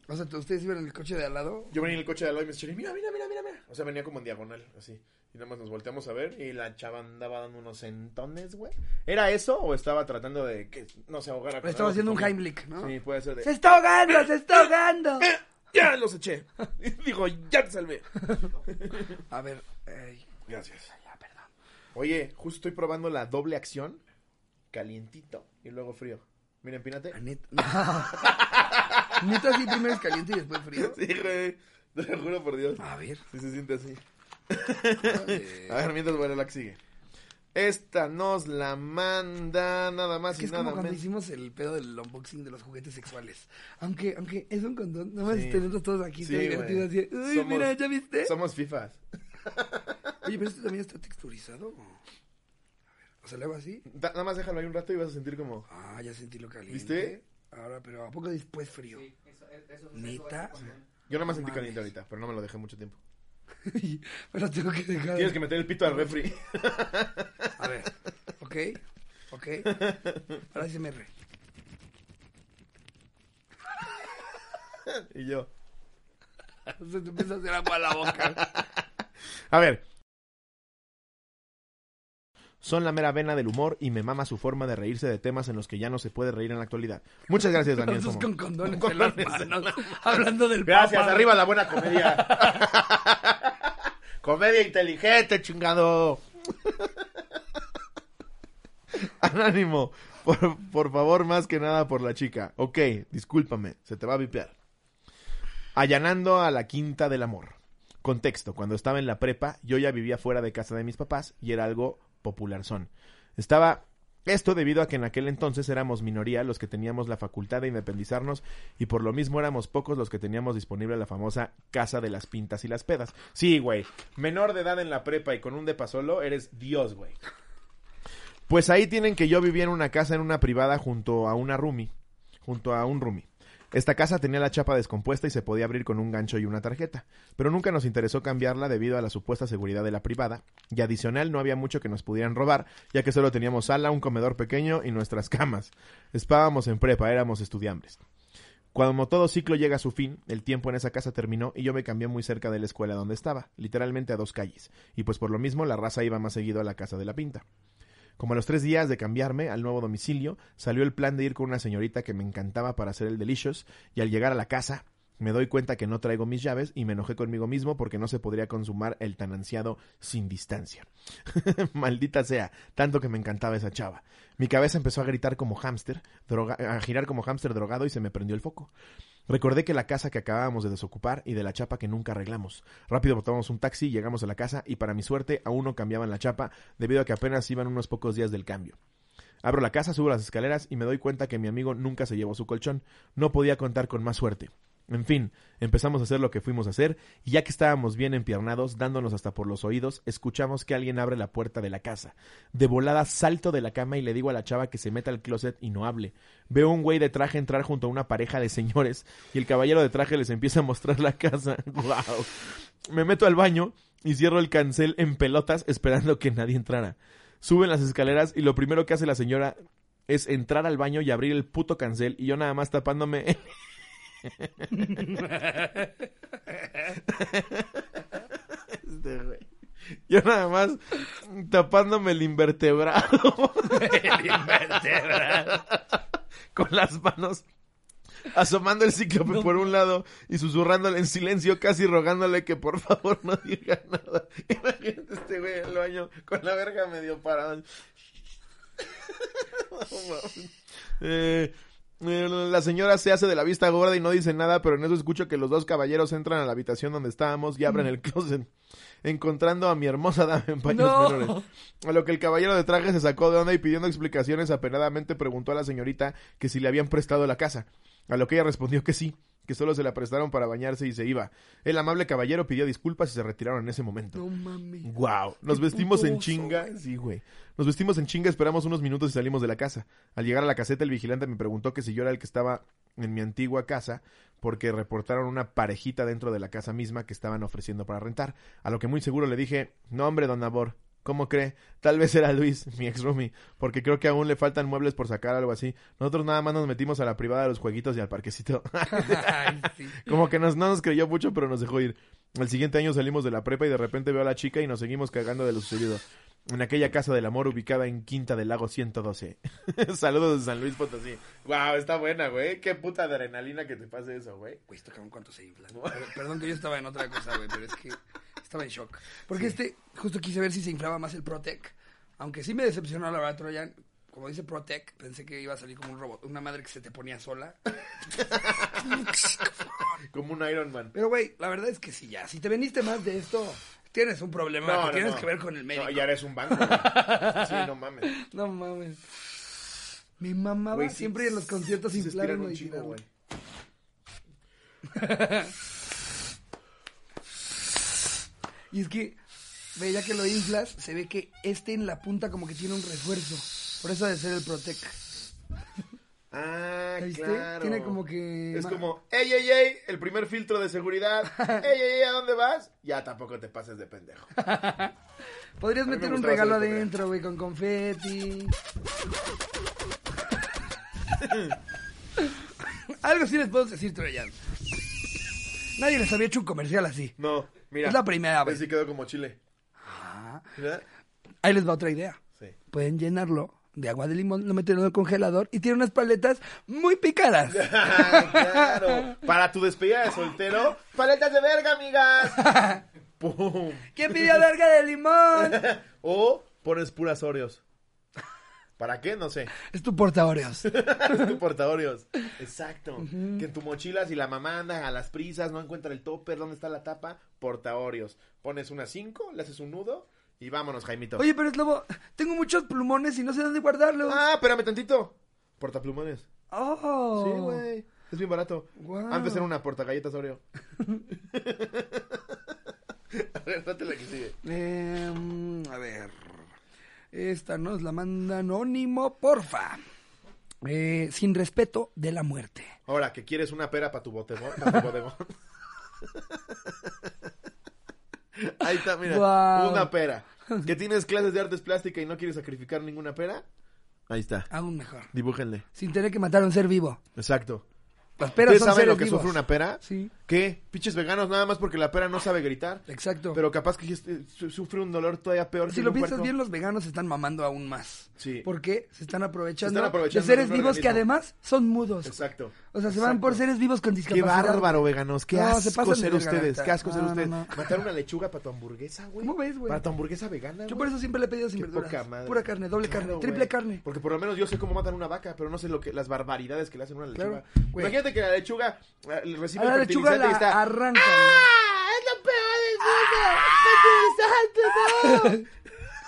O sea, ¿ustedes iban en el coche de al lado? Yo venía en el coche de al lado y me decía, mira, mira, mira, mira, mira. O sea, venía como en diagonal, así. Y nada más nos volteamos a ver y la chava andaba dando unos sentones, güey. ¿Era eso o estaba tratando de que no se ahogara? con Estaba haciendo un? Heimlich, ¿no? Sí, puede ser de... ¡Se está ahogando! ¡Se está ahogando! ¡Eh! ¡Ya los eché! Y dijo, ya te salvé. A ver, ey, Gracias. ya, perdón. Oye, justo estoy probando la doble acción. Calientito y luego frío. Miren, pínate. Neta, Neta, sí, primero es caliente y después frío. Sí, güey. Te lo juro por Dios. A ver. Sí se siente así. A ver, mientras bueno, la que sigue. Esta nos la manda nada más Es que y es nada como cuando menos. hicimos el pedo del unboxing de los juguetes sexuales. Aunque, aunque es un condón, nada más Sí. tenerlos todos aquí, Sí, está divertido güey. así. Uy, Somos- mira, ¿ya viste? Somos fifas. Oye, pero esto también está texturizado. ¿o? A ver, o sea, le hago así. Da- nada más déjalo ahí un rato y vas a sentir como. Ah, ya sentí lo caliente. ¿Viste? Ahora, pero ¿a poco después frío? ¿Neta? Yo nada más No sentí caliente ahorita, pero no me lo dejé mucho tiempo. pero tengo que dejar. Tienes que meter el pito al refri. A ver, ok, ok. Ahora sí me re. y yo. Se te empieza a hacer agua a la boca. A ver. Son la mera vena del humor y me mama su forma de reírse de temas en los que ya no se puede reír en la actualidad. Muchas gracias, Daniel. Con condones, Con en las condones manos, hablando del Gracias, papa. arriba la buena comedia. comedia inteligente, chingado. Anónimo, por, por favor, más que nada por la chica. Ok, discúlpame, se te va a vipear. Allanando a la quinta del amor. Contexto, cuando estaba en la prepa, yo ya vivía fuera de casa de mis papás y era algo popular son. Estaba esto debido a que en aquel entonces éramos minoría los que teníamos la facultad de independizarnos y por lo mismo éramos pocos los que teníamos disponible la famosa casa de las pintas y las pedas. Sí, güey, menor de edad en la prepa y con un depa solo, eres Dios, güey. Pues ahí tienen que yo vivía en una casa en una privada junto a una roomie, junto a un roomie. Esta casa tenía la chapa descompuesta y se podía abrir con un gancho y una tarjeta, pero nunca nos interesó cambiarla debido a la supuesta seguridad de la privada, y adicional no había mucho que nos pudieran robar, ya que solo teníamos sala, un comedor pequeño y nuestras camas. Estábamos en prepa, éramos estudiantes. Cuando todo ciclo llega a su fin, el tiempo en esa casa terminó y yo me cambié muy cerca de la escuela donde estaba, literalmente a dos calles, y pues por lo mismo la raza iba más seguido a la casa de la pinta. Como a los tres días de cambiarme al nuevo domicilio, salió el plan de ir con una señorita que me encantaba para hacer el delicious, y al llegar a la casa, me doy cuenta que no traigo mis llaves y me enojé conmigo mismo porque no se podría consumar el tan ansiado sin distancia. Maldita sea, tanto que me encantaba esa chava. Mi cabeza empezó a gritar como hámster, a girar como hámster drogado y se me prendió el foco. Recordé que la casa que acabábamos de desocupar y de la chapa que nunca arreglamos. Rápido botamos un taxi, llegamos a la casa y para mi suerte aún no cambiaban la chapa debido a que apenas iban unos pocos días del cambio. Abro la casa, subo las escaleras y me doy cuenta que mi amigo nunca se llevó su colchón. No podía contar con más suerte. En fin, empezamos a hacer lo que fuimos a hacer, y ya que estábamos bien empiernados, dándonos hasta por los oídos, escuchamos que alguien abre la puerta de la casa. De volada salto de la cama y le digo a la chava que se meta al closet y no hable. Veo un güey de traje entrar junto a una pareja de señores, y el caballero de traje les empieza a mostrar la casa. ¡Wow! Me meto al baño y cierro el cancel en pelotas esperando que nadie entrara. Suben las escaleras y lo primero que hace la señora es entrar al baño y abrir el puto cancel y yo nada más tapándome este Yo nada más tapándome el invertebrado. el invertebrado. Con las manos asomando el cíclope por un lado y susurrándole en silencio, casi rogándole que por favor no diga nada. Imagínate este güey en el baño con la verga medio parada. eh, la señora se hace de la vista gorda y no dice nada, pero en eso escucho que los dos caballeros entran a la habitación donde estábamos y abren el closet, encontrando a mi hermosa dama en paños menores. A lo que el caballero de traje se sacó de onda y pidiendo explicaciones apenadamente preguntó a la señorita que si le habían prestado la casa. A lo que ella respondió que sí, que solo se la prestaron para bañarse y se iba. El amable caballero pidió disculpas y se retiraron en ese momento. No mames. Wow. Nos vestimos en chinga. Sí, güey. Nos vestimos en chinga, esperamos unos minutos y salimos de la casa. Al llegar a la caseta, el vigilante me preguntó que si yo era el que estaba en mi antigua casa, porque reportaron una parejita dentro de la casa misma que estaban ofreciendo para rentar. A lo que muy seguro le dije, no hombre, don Nabor, ¿Cómo cree? Tal vez era Luis, mi ex roomie, porque creo que aún le faltan muebles por sacar algo así. Nosotros nada más nos metimos a la privada de los jueguitos y al parquecito. Como que nos, no nos creyó mucho, pero nos dejó ir. El siguiente año salimos de la prepa y de repente veo a la chica y nos seguimos cagando de lo sucedido. En aquella casa del amor ubicada en Quinta del Lago 112. Saludos de San Luis Potosí. Wow, está buena, güey. Qué puta adrenalina que te pase eso, güey. Güey, esto cabrón cuánto se infla. Perdón que yo estaba en otra cosa, güey, pero es que estaba en shock. Porque este, justo quise ver si se inflaba más el Protec. Aunque sí me decepcionó la verdad, Troyan. Como dice Protec, pensé que iba a salir como un robot. Una madre que se te ponía sola. como un Iron Man. Pero, güey, la verdad es que sí, ya. Si te veniste más de esto, tienes un problema que tienes que ver con el médico. No, ya eres un banco. sí, no mames. No mames. Mi mamá va siempre en los conciertos sin un y güey. Y es que, ve, ya que lo inflas, se ve que este en la punta como que tiene un refuerzo. Por eso debe ser el Protec. Ah, claro. Tiene como que... Es como, ey, ey, ey, el primer filtro de seguridad. ey, ey, ey, ¿a dónde vas? Ya tampoco te pases de pendejo. Podrías meter un regalo adentro, güey, con confeti. Algo sí les puedo decir, Troyan. Nadie les había hecho un comercial así. No. Mira, es la primera vez. Sí quedó como chile. Ahí les va otra idea. Sí. Pueden llenarlo de agua de limón, lo meten en el congelador y tiene unas paletas muy picadas. claro. Para tu despedida de soltero, paletas de verga, amigas. ¡Pum! ¿Quién pidió verga de limón? o pones puras Oreos. ¿Para qué? No sé. Es tu portaoreos. es tu portaorios. Exacto. Que en tu mochila, si la mamá anda a las prisas, no encuentra el topper, ¿dónde está la tapa? Portaorios. Pones una 5, le haces un nudo y vámonos, Jaimito. Oye, pero es lobo, tengo muchos plumones y no sé dónde guardarlos. Ah, espérame tantito. Portaplumones. Oh. Sí, güey. Es bien barato. Guau. Antes era una portagalletas Oreo. a ver, date la que sigue. Em, a ver. Esta nos la manda anónimo, porfa. Eh, sin respeto de la muerte. Ahora, que quieres una pera para tu botegón. pa' bodegón. Ahí está, mira. Una pera. Que tienes clases de artes plásticas y no quieres sacrificar ninguna pera. Ahí está. Aún mejor. Dibújenle. Sin tener que matar a un ser vivo. Exacto. Las peras ¿Ustedes son saben seres lo que vivos. sufre una pera? Sí, ¿Qué? Pinches veganos nada más porque la pera no sabe gritar. exacto. Pero capaz que este, su- sufre un dolor todavía peor. si que lo un piensas puerco. bien, los veganos se están mamando aún más. Sí. Porque se están aprovechando, Se están aprovechando de seres vivos que además son mudos. Exacto. O sea, se van por seres vivos con Qué discapacidad. bárbaro, veganos. Qué No, asco ser ustedes. Qué asco ser No, ustedes. no, no. Matar una lechuga para tu hamburguesa, güey. ¿Cómo ves, güey? Para tu hamburguesa vegana, Yo güey. por eso siempre le he pedido sin Qué verduras. poca madre. Pura carne, doble Claro, carne, triple carne. Porque por lo menos yo sé cómo matan una vaca, pero no sé lo que las barbaridades que le hacen a una lechuga. Claro. Imagínate que la lechuga eh, recibe A la lechuga arrancan. ¡Ah! ¡Es lo peor del mundo!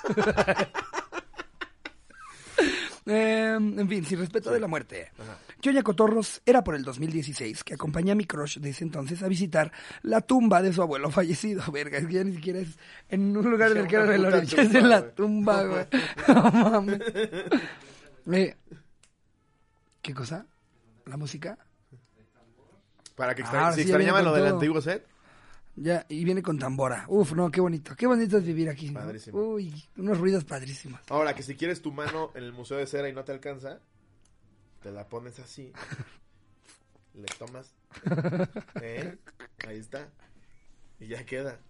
¡Fertilizante, Eh, en fin, sin respeto de la muerte. Yoya Cotorros era por el 2016 que acompañé a mi crush de ese entonces a visitar la tumba de su abuelo fallecido. Verga, es que ya ni siquiera es en un lugar en el que era velorio, es en la tumba, güey. No mames. Eh, ¿Qué cosa? ¿La música? Para que Ah, extra- ahora si sí, extrañaban lo del antiguo set. Ya, y viene con tambora. Uf, no, qué bonito. Qué bonito es vivir aquí. ¿no? Padrísimo. Uy, unos ruidos padrísimos. Ahora, que si quieres tu mano en el museo de cera y no te alcanza, te la pones así. Le tomas. ¿eh? Ahí está. Y ya queda.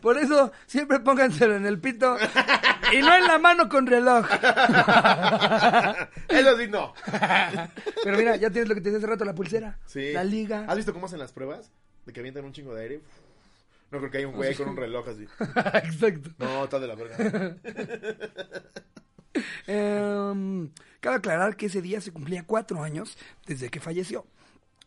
Por eso siempre pónganselo en el pito y no en la mano con reloj. Eso sí, no. Pero mira, ya tienes lo que te decía hace rato, la pulsera, Sí. la liga. ¿Has visto cómo hacen las pruebas? De que avientan un chingo de aire. No creo que hay un güey con un reloj así. Exacto. No, está de la verga. Em, cabe aclarar que ese día se cumplía cuatro años desde que falleció.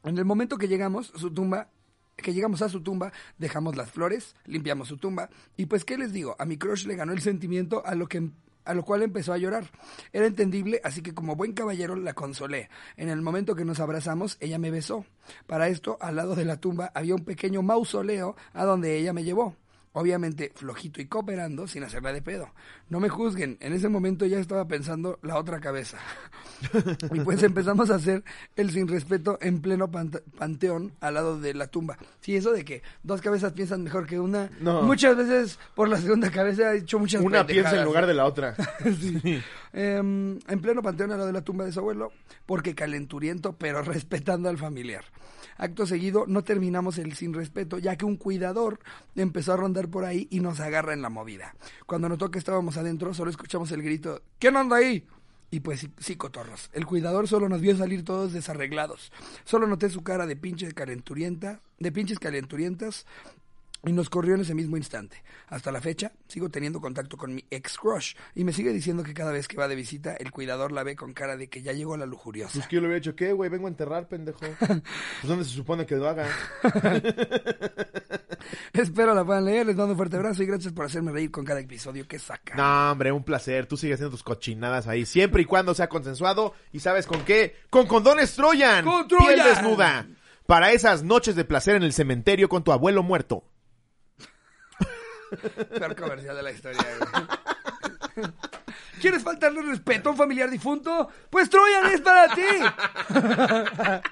En el momento que llegamos, su tumba, que llegamos a su tumba, dejamos las flores, limpiamos su tumba, y pues, ¿qué les digo? A mi crush le ganó el sentimiento a lo que a lo cual empezó a llorar. Era entendible, así que como buen caballero la consolé. En el momento que nos abrazamos, ella me besó. Para esto, al lado de la tumba había un pequeño mausoleo a donde ella me llevó. Obviamente, flojito y cooperando, sin hacerla de pedo. No me juzguen, en ese momento ya estaba pensando la otra cabeza. y pues empezamos a hacer el sin respeto en pleno pante- panteón al lado de la tumba. Sí, eso de que dos cabezas piensan mejor que una. No. Muchas veces por la segunda cabeza he hecho muchas Una piensa en lugar de la otra. Sí. Em, en pleno panteón al lado de la tumba de su abuelo, porque calenturiento, pero respetando al familiar. Acto seguido, no terminamos el sin respeto, ya que un cuidador empezó a rondar por ahí y nos agarra en la movida. Cuando notó que estábamos adentro, solo escuchamos el grito, ¿quién anda ahí? Y pues sí, cotorros. El cuidador solo nos vio salir todos desarreglados. Solo noté su cara de pinches calenturienta, de pinches calenturientas, y nos corrió en ese mismo instante. Hasta la fecha, sigo teniendo contacto con mi ex crush y me sigue diciendo que cada vez que va de visita, el cuidador la ve con cara de que ya llegó la lujuriosa. Pues que yo le hubiera dicho, ¿qué, güey? Vengo a enterrar, pendejo. Pues ¿dónde se supone que lo haga? Espero la puedan leer, les mando un fuerte abrazo y gracias por hacerme reír con cada episodio que saca. No, hombre, un placer. Tú sigues haciendo tus cochinadas ahí. Siempre y cuando sea consensuado. ¿Y sabes con qué? ¡Con condones Troyan! ¡Con ¡Piel Troyan! desnuda! Para esas noches de placer en el cementerio con tu abuelo muerto. Peor comercial de la historia. güey. ¿Quieres faltarle respeto a un familiar difunto? Pues Troyan es para ti.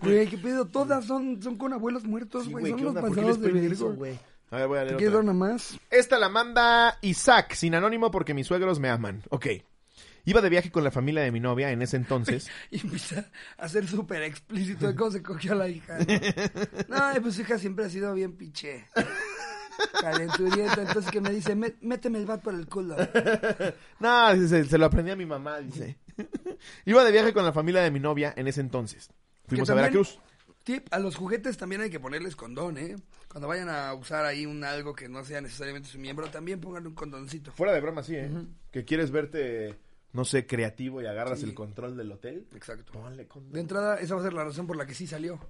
Güey, qué pedo, todas son, son con abuelos muertos, Sí, güey. son ¿qué los onda? ¿Por qué les pasados de eso, güey? A ver, voy a leer ¿Qué otra. más? Esta la manda Isaac, sin anónimo porque mis suegros me aman. Ok. Iba de viaje con la familia de mi novia en ese entonces. Y empieza a ser súper explícito de cómo se cogió a la hija. No, no pues su hija siempre ha sido bien pinche. Calenturienta, entonces que me dice, "Mé- méteme el bat por el culo. No, se, se lo aprendí a mi mamá, dice. Iba de viaje con la familia de mi novia en ese entonces. Fuimos a Veracruz. Tip, a los juguetes también hay que ponerles condón, ¿eh? Cuando vayan a usar ahí un algo que no sea necesariamente su miembro, también pónganle un condoncito. Fuera de broma, sí, ¿eh? Que quieres verte, no sé, creativo y agarras Sí. el control del hotel. Exacto. Ponle condón. De entrada, esa va a ser la razón por la que sí salió.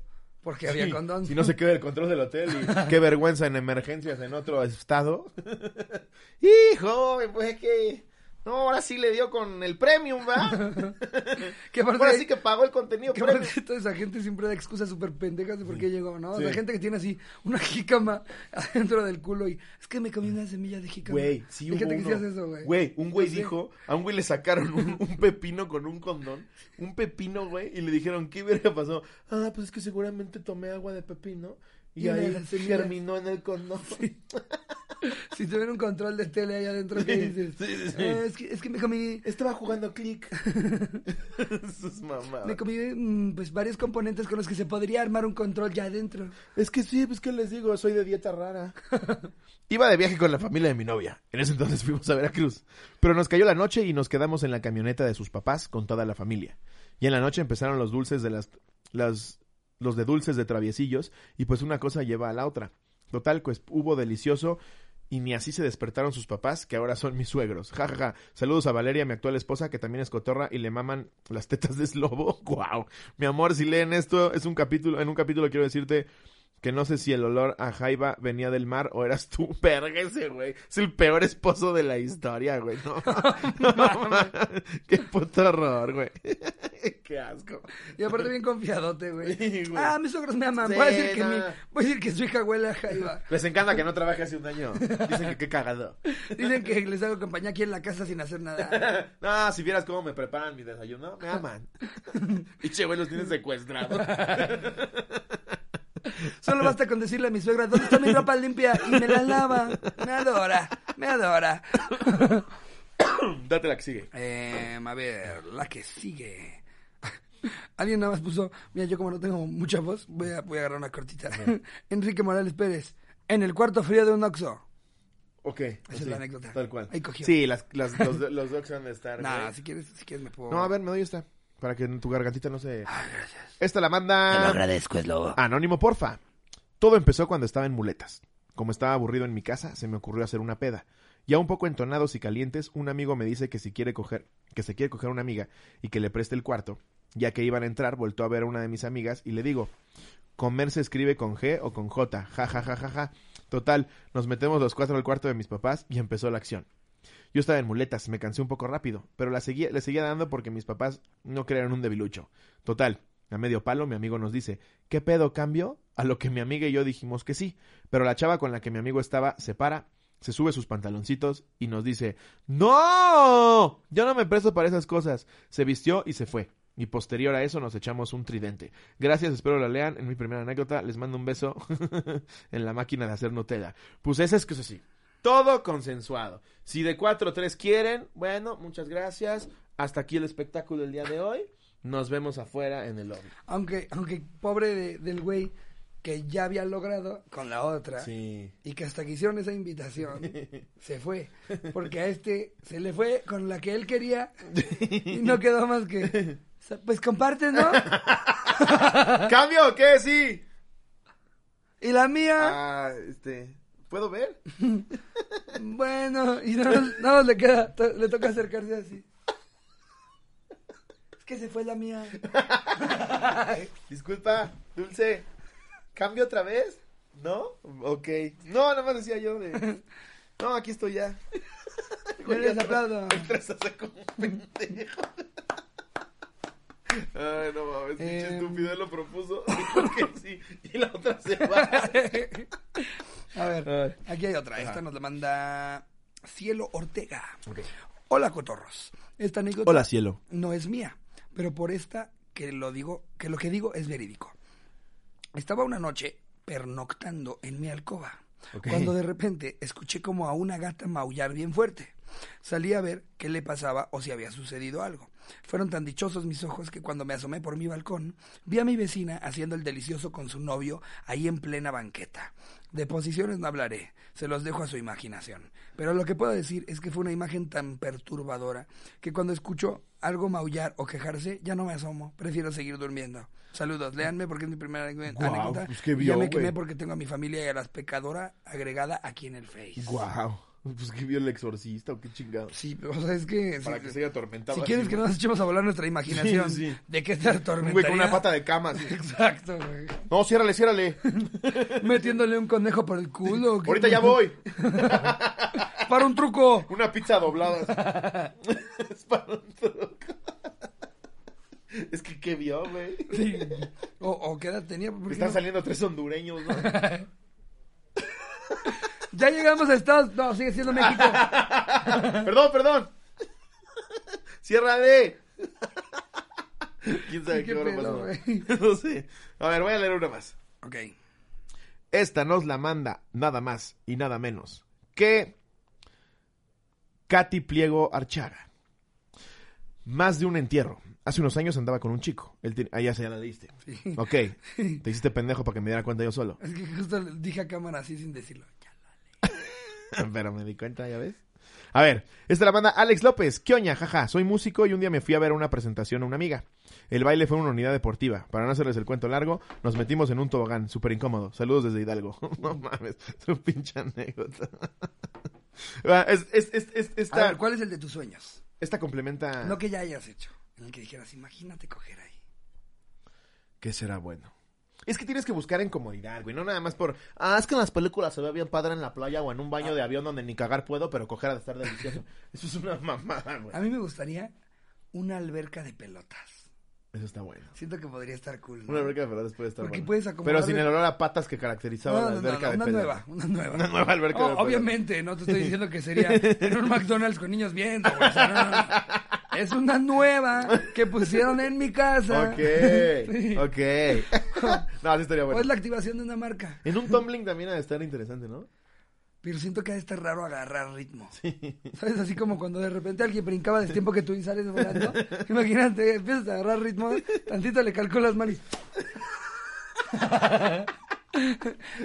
Porque había Sí, condón. Si no se queda el control del hotel y qué vergüenza en emergencias en otro estado. Hijo, pues es que... No, ahora sí le dio con el premium, ¿va? Que aparte, Ahora sí que pagó el contenido que premium. aparte toda esa gente siempre da excusas súper pendejas de por qué llegó, ¿no? O sea, Sí. gente que tiene así una jícama adentro del culo y es que me comí una semilla de jícama. Güey, sí hubo gente uno. eso, güey. Güey, un güey dijo, a un güey le sacaron un, un pepino con un condón, un pepino, güey, y le dijeron, ¿qué verga pasó? Ah, pues es que seguramente tomé agua de pepino y, ahí germinó en el condón. Si tuviera un control de tele ahí adentro, ¿qué dices? Sí, sí, sí. "Ah, es, que, es que me comí, Estaba jugando click. Sus mamadas. me comí mm, pues varios componentes con los que se podría armar un control ya adentro. Es que sí, pues que les digo, soy de dieta rara. Iba de viaje con la familia de mi novia. En ese entonces fuimos a Veracruz. Pero nos cayó la noche y nos quedamos en la camioneta de sus papás con toda la familia. Y en la noche empezaron los dulces de las, las los de dulces de traviesillos y pues una cosa lleva a la otra. Total, pues hubo delicioso y ni así se despertaron sus papás, que ahora son mis suegros. Ja, ja, ja. Saludos a Valeria, mi actual esposa, que también es cotorra y le maman las tetas de slobo. Wow. Mi amor, si leen esto, es un capítulo, en un capítulo quiero decirte que no sé si el olor a jaiba venía del mar o eras tú. Verga ese, güey. Es el peor esposo de la historia, güey. No. Qué puto horror, güey. Qué asco. Y aparte bien confiadote, güey. Sí, güey. ah, mis suegros me aman. Sí, voy, a decir que mi, voy a decir que su hija huele a jaiba. Les encanta que no trabaje hace un año. Dicen que qué cagado. Dicen que les hago compañía aquí en la casa sin hacer nada. No, si vieras cómo me preparan mi desayuno, me aman. Pinche güey, los tienen secuestrados. Solo basta con decirle a mi suegra, ¿dónde está mi ropa limpia? Y me la lava. Me adora, me adora. Date la que sigue. Eh, a ver, la que sigue. Alguien nada más puso, mira, yo como no tengo mucha voz, voy a, voy a agarrar una cortita. Enrique Morales Pérez, en el cuarto frío de un Oxxo. Ok. Esa es la anécdota. Tal cual. Ahí cogió. Sí, las, las, los, los dogs van a estar. Nah, güey. si quieres, si quieres me puedo... No, a ver, me doy esta. Para que tu gargantita no se. Ay, gracias. Esta la Te lo manda. agradezco, es lobo. Anónimo, porfa. Todo empezó cuando estaba en muletas. Como estaba aburrido en mi casa, se me ocurrió hacer una peda. Ya un poco entonados y calientes, un amigo me dice que si quiere coger, que se quiere coger una amiga y que le preste el cuarto. Ya que iban a entrar, voltó a ver a una de mis amigas y le digo, comer se escribe con G o con J, ja ja ja ja ja. Total, nos metemos los cuatro al cuarto de mis papás y empezó la acción. Yo estaba en muletas, me cansé un poco rápido, pero la seguía, le seguía dando porque mis papás no creían un debilucho. Total, a medio palo mi amigo nos dice, ¿qué pedo cambio? A lo que mi amiga y yo dijimos que sí, pero la chava con la que mi amigo estaba se para, se sube sus pantaloncitos y nos dice, ¡No! Yo no me presto para esas cosas. Se vistió y se fue. Y posterior a eso nos echamos un tridente. Gracias, espero la lean. En mi primera anécdota les mando un beso en la máquina de hacer Nutella. Pues esa es que eso sí. Todo consensuado. Si de cuatro o tres quieren, bueno, muchas gracias. Hasta aquí el espectáculo del día de hoy. Nos vemos afuera en el lobby. Aunque, aunque pobre de- del güey que ya había logrado con la otra. Sí. Y que hasta que hicieron esa invitación se fue. Porque a este se le fue con la que él quería y no quedó más que. Pues comparte, ¿no? ¿Cambio o qué? Sí. Y la mía, Ah, este. ¿Puedo ver? bueno, y nada más, nada más le queda, le toca acercarse así. Es que se fue la mía. Disculpa, Dulce. ¿Cambio otra vez? ¿No? Ok. No, nada más decía yo de... No, aquí estoy ya. Yo les aplaudo. Como un pendejo. Ay, no mames, pinche Eh, estúpido, él lo propuso. Dijo que sí. Y la otra se va. A ver, aquí hay otra. Esta nos la manda Cielo Ortega. Ok. Hola, cotorros. Esta anécdota Hola, cielo. no es mía, pero por esta que lo digo, que lo que digo es verídico. Estaba una noche pernoctando en mi alcoba, Ok. cuando de repente escuché como a una gata maullar bien fuerte. Salí a ver qué le pasaba o si había sucedido algo. Fueron tan dichosos mis ojos que cuando me asomé por mi balcón, vi a mi vecina haciendo el delicioso con su novio ahí en plena banqueta. De posiciones no hablaré, se los dejo a su imaginación. Pero lo que puedo decir es que fue una imagen tan perturbadora que cuando escucho algo maullar o quejarse, ya no me asomo, prefiero seguir durmiendo. Saludos, léanme porque es mi primera anécdota. Guau, anécdota, pues qué y vio, ya me quemé porque tengo a mi familia y a la pecadora agregada aquí en el Face. Guau. Pues que vio el exorcista o qué chingado. Sí, o sea, es que... Para que se haya atormentado. si así, quieres que nos echemos a volar nuestra imaginación, Sí, sí. ¿de qué te atormentaría? güey con una pata de cama. así. Exacto, güey. No, ciérrale, ciérrale. Metiéndole un conejo por el culo. ¿qué? Ahorita ya voy. Para un truco. Una pizza doblada. es para un truco. Es que qué vio, güey. Sí. O, o qué edad tenía. ¿Por qué Están no? saliendo tres hondureños, ¿no? Ya llegamos a Estados No, sigue siendo México. perdón, perdón. Ciérrale. ¿Quién sabe Qué qué, hora pasó? No sé. A ver, voy a leer una más. ok. Esta nos la manda nada más y nada menos que Katy Pliego Archaga. Más de un entierro. Hace unos años andaba con un chico. Él te- Ah, ya se ya la leíste. Sí. Ok. Te hiciste pendejo para que me diera cuenta yo solo. Es que justo dije a cámara así sin decirlo. Pero me di cuenta, ya ves. A ver, esta la manda Alex López. ¿Qué oña? Jaja, soy músico y un día me fui a ver una presentación a una amiga. El baile fue una unidad deportiva. Para no hacerles el cuento largo, nos metimos en un tobogán, súper incómodo. Saludos desde Hidalgo. no mames, es un pinche anécdota. Es, es, es, es- A ver, ¿cuál es el de tus sueños? esta complementa... No que ya hayas hecho. En el que dijeras, imagínate coger ahí. ¿Qué será bueno? Es que tienes que buscar en comodidad, güey. No nada más por. Ah, es que en las películas se ve bien padre en la playa o en un baño de avión donde ni cagar puedo, pero coger ha de estar delicioso. Eso es una mamada, güey. A mí me gustaría una alberca de pelotas. Eso está bueno. Siento que podría estar cool. ¿no? Una alberca de pelotas puede estar Porque bueno. puedes acomodar Pero sin el- olor a patas que caracterizaba No, la no, alberca de una pelotas. nueva, una nueva. Una nueva alberca Oh, de pelotas. obviamente, no te estoy diciendo que sería en un McDonald's con niños viendo, güey, o sea, no, no. Es una nueva que pusieron en mi casa. Ok, Sí. ok. no, así estaría O bueno. es la activación de una marca. En un tumbling también ha de estar interesante, ¿no? Pero siento que ha de estar raro agarrar ritmo. ¿Sabes? Así como cuando de repente alguien brincaba del tiempo que tú y sales volando. Imagínate, empiezas a agarrar ritmo, tantito le calculas mal y...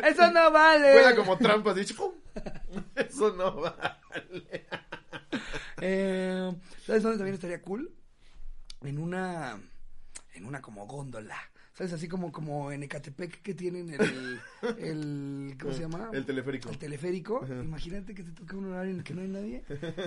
¡Eso no vale! Vuela como trampa, así. ¡pum! Eso no vale. Eh, ¿Sabes dónde también estaría cool? En una. En una como góndola. ¿Sabes? Así como, como en Ecatepec que tienen el. el ¿Cómo se llama? El teleférico. El teleférico. Imagínate que te toca un horario en el que no hay nadie.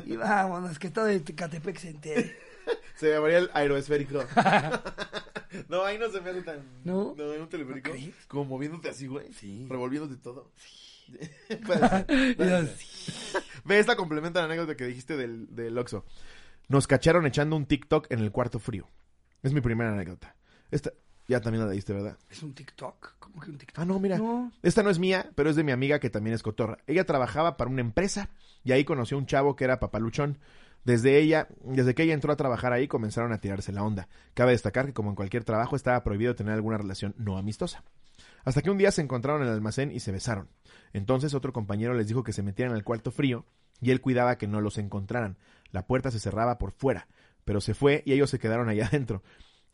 Y vámonos, que todo Ecatepec se entere. Se llamaría el aeroesférico. no, ahí no se me hace tan. ¿No? No, en un teleférico. Como moviéndote así, güey. Sí. Revolviéndote todo. Puede ser. así. Ve, esta complementa la anécdota que dijiste del, del Oxxo. Nos cacharon echando un TikTok en el cuarto frío. Es mi primera anécdota. Esta, ya también la leíste, ¿verdad? ¿Es un TikTok? ¿Cómo que un TikTok? Ah, no, mira. No. Esta no es mía, pero es de mi amiga que también es cotorra. Ella trabajaba para una empresa y ahí conoció a un chavo que era papaluchón. Desde ella, desde que ella entró a trabajar ahí, comenzaron a tirarse la onda. Cabe destacar que como en cualquier trabajo estaba prohibido tener alguna relación no amistosa. Hasta que un día se encontraron en el almacén y se besaron. Entonces otro compañero les dijo que se metieran al cuarto frío y él cuidaba que no los encontraran. La puerta se cerraba por fuera, pero se fue y ellos se quedaron allá adentro.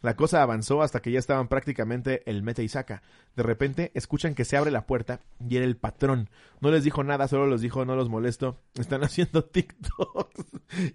La cosa avanzó hasta que ya estaban prácticamente el mete y saca. De repente escuchan que se abre la puerta y era el patrón. No les dijo nada, solo les dijo no los molesto. Están haciendo TikToks.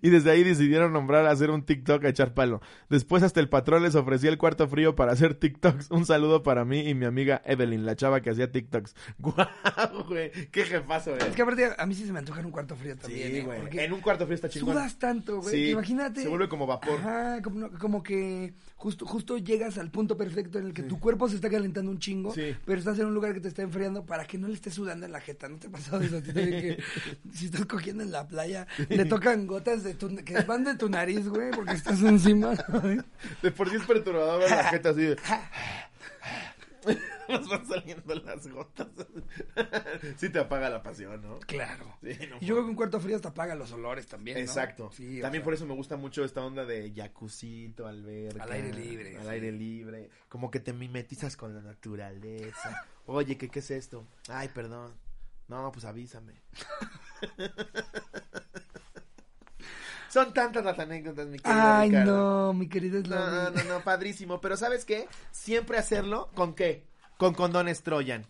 Y desde ahí decidieron nombrar a hacer un TikTok a echar palo. Después hasta el patrón les ofrecía el cuarto frío para hacer TikToks. Un saludo para mí y mi amiga Evelyn, la chava que hacía TikToks. ¡Guau, güey! ¡Qué jefazo, eh! Es que aparte a mí sí se me antoja en un cuarto frío también. Sí, ¿eh? güey. En un cuarto frío está chingón. Sudas tanto, güey. Sí, Imagínate. se vuelve como vapor. Ajá, como, como que justo, justo llegas al punto perfecto en el que tu cuerpo se está calentando un chingo, Sí. pero estás en un lugar que te está enfriando para que no le estés sudando en la jeta. ¿No te ha pasado eso? también que si estás cogiendo en la playa, le tocan gotas de tu, que van de tu nariz, güey, porque estás encima. De por sí es perturbador la jeta así de... Nos van saliendo las gotas. sí te apaga la pasión, ¿no? claro. Sí, no y yo creo que un cuarto frío hasta apaga los olores también. ¿no? Exacto. Sí, También sea, por eso me gusta mucho esta onda de jacuzito, alberca. Al aire libre, Al sí. aire libre. Como que te mimetizas con la naturaleza. Oye, ¿qué, ¿qué es esto? Ay, perdón. No, pues avísame. Son tantas las anécdotas, mi querido Ay, Ricardo. no, mi querido No, Slobo. no, no, padrísimo. Pero ¿sabes qué? Siempre hacerlo con qué? Con condones Troyan.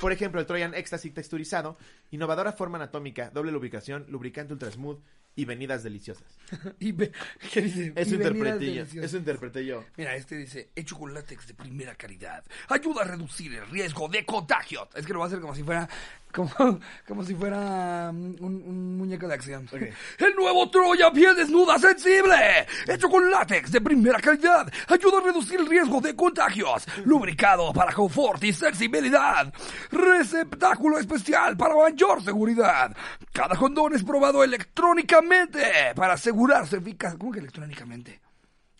Por ejemplo, el Troyan Ecstasy texturizado, innovadora forma anatómica, doble lubricación, lubricante ultra smooth y venidas deliciosas. Y ve- ¿Qué dice? Eso Y interpreté yo. Eso interpreté yo. Mira, este dice, hecho con látex de primera calidad. Ayuda a reducir el riesgo de contagio. Es que lo va a hacer como si fuera, como, como si fuera um, un, un muñeco de acción. El nuevo Troya piel desnuda sensible. Hecho con látex de primera calidad. Ayuda a reducir el riesgo de contagios. Lubricado para confort y sensibilidad. Receptáculo especial para mayor seguridad. Cada condón es probado electrónicamente para asegurarse eficaz. ¿Cómo que electrónicamente?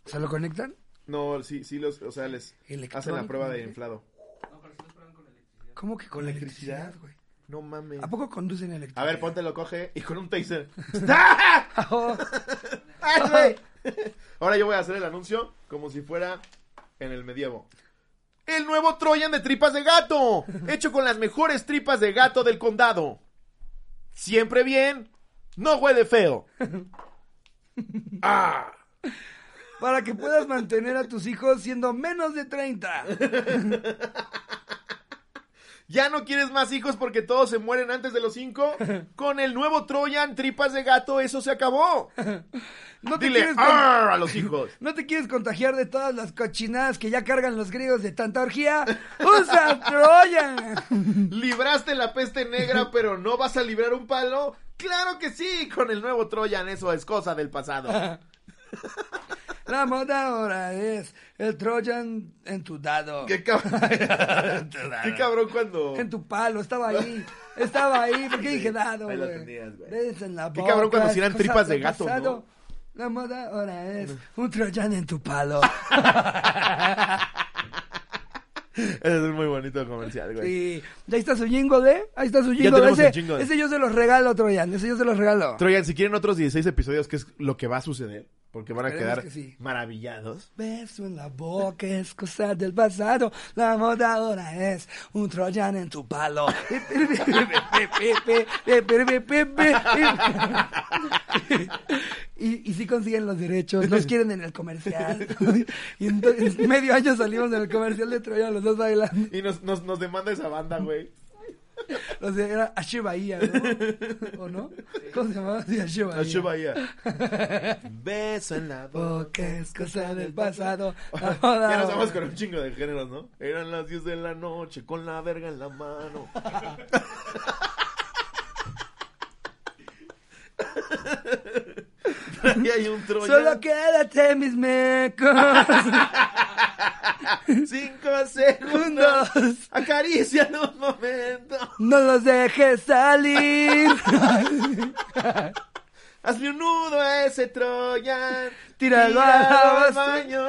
¿Se lo conectan? No, sí, sí, los, o sea, les hacen la prueba de inflado. ¿Cómo que con electricidad, güey? No mames. ¿A poco conducen A electricidad? ver, ponte lo coge y con un taser. Oh, ¡Ay, güey! Ahora yo voy a hacer el anuncio como si fuera en el medievo. El nuevo Troyan de tripas de gato, hecho con las mejores tripas de gato del condado. Siempre bien, no huele feo. Ah, para que puedas mantener a tus hijos siendo menos de 30. ¿Ya no quieres más hijos porque todos se mueren antes de los cinco? Con el nuevo Troyan tripas de gato eso se acabó. No te, Dile quieres a los hijos. ¿No te quieres contagiar de todas las cochinadas que ya cargan los griegos de tanta orgía? ¡Usa Troya! ¿Libraste la peste negra pero no vas a librar un palo? Claro que sí, con el nuevo Troyan eso es cosa del pasado. La moda ahora es el Trojan en tu dado. Qué, cab- En tu dado. Qué cabrón cuando... En tu palo, estaba ahí. Estaba ahí, ¿por qué dije dado, Ahí lo güey? Qué cabrón cuando hicieran cosas tripas de gato, pasado. La moda ahora es un Trojan en tu palo. Ese es un muy bonito comercial, güey. Sí. Ahí está su jingle, ¿eh? Ahí está su tenemos Ese, ese yo se los regalo, Troyan. Ese yo se los regalo. Troyan, si quieren otros 16 episodios, ¿qué es lo que va a suceder? Porque van a Esperemos quedar que sí. maravillados. Beso en la boca es cosa del pasado. La moda ahora es un Troyan en tu palo. Y, y si consiguen los derechos, los quieren en el comercial. Y entonces, medio año salimos en el comercial de Troyan, los dos bailando. Y nos, nos, nos demanda esa banda, güey. O sea, era Bahía, ¿no? ¿O no? ¿Cómo se llamaba? Sí, Ashe Bahía. Beso en la boca. Es cosa del pasado. La Ya nos vamos con un chingo de géneros, ¿no? Eran las 10 de la noche con la verga en la mano. Ahí hay un. Solo quédate mis mecos. Cinco segundos. Acaricia un momento. No los dejes salir. Hazle un nudo a ese Troyan. Tíralo Tíralo al baño.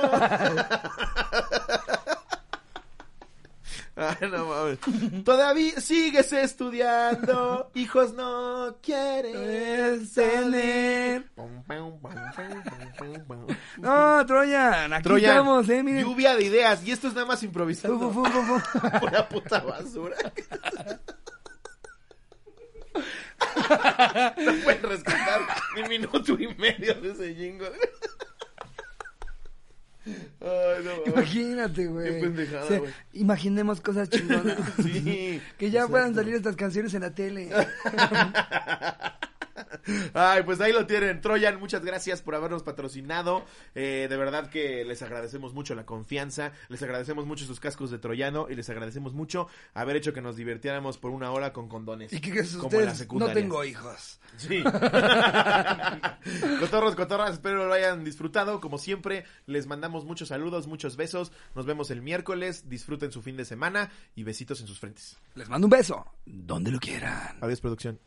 Ay, no mames. Todavía sigues estudiando. Hijos no quieren tener. No, Troyan, aquí Troyan, estamos, eh, miren. lluvia de ideas. Y esto es nada más improvisando. fu, fu, fu. Pura puta basura. No pueden rescatar ni minuto y medio de ese jingle. Ay, no. Imagínate, güey. Qué pendejada, O sea, güey. imaginemos cosas chingonas. Sí, que ya puedan salir estas canciones en la tele. Ay, pues ahí lo tienen. Troyan, muchas gracias por habernos patrocinado. Eh, de verdad que les agradecemos mucho la confianza. Les agradecemos mucho sus cascos de Troyano. Y les agradecemos mucho haber hecho que nos divirtiéramos por una hora con condones. Y que, que como en la ustedes no secundaria. tengo hijos. Sí. Cotorros, cotorras, espero lo hayan disfrutado. Como siempre, les mandamos muchos saludos, muchos besos. Nos vemos el miércoles. Disfruten su fin de semana y besitos en sus frentes. Les mando un beso. Donde lo quieran. Adiós, producción.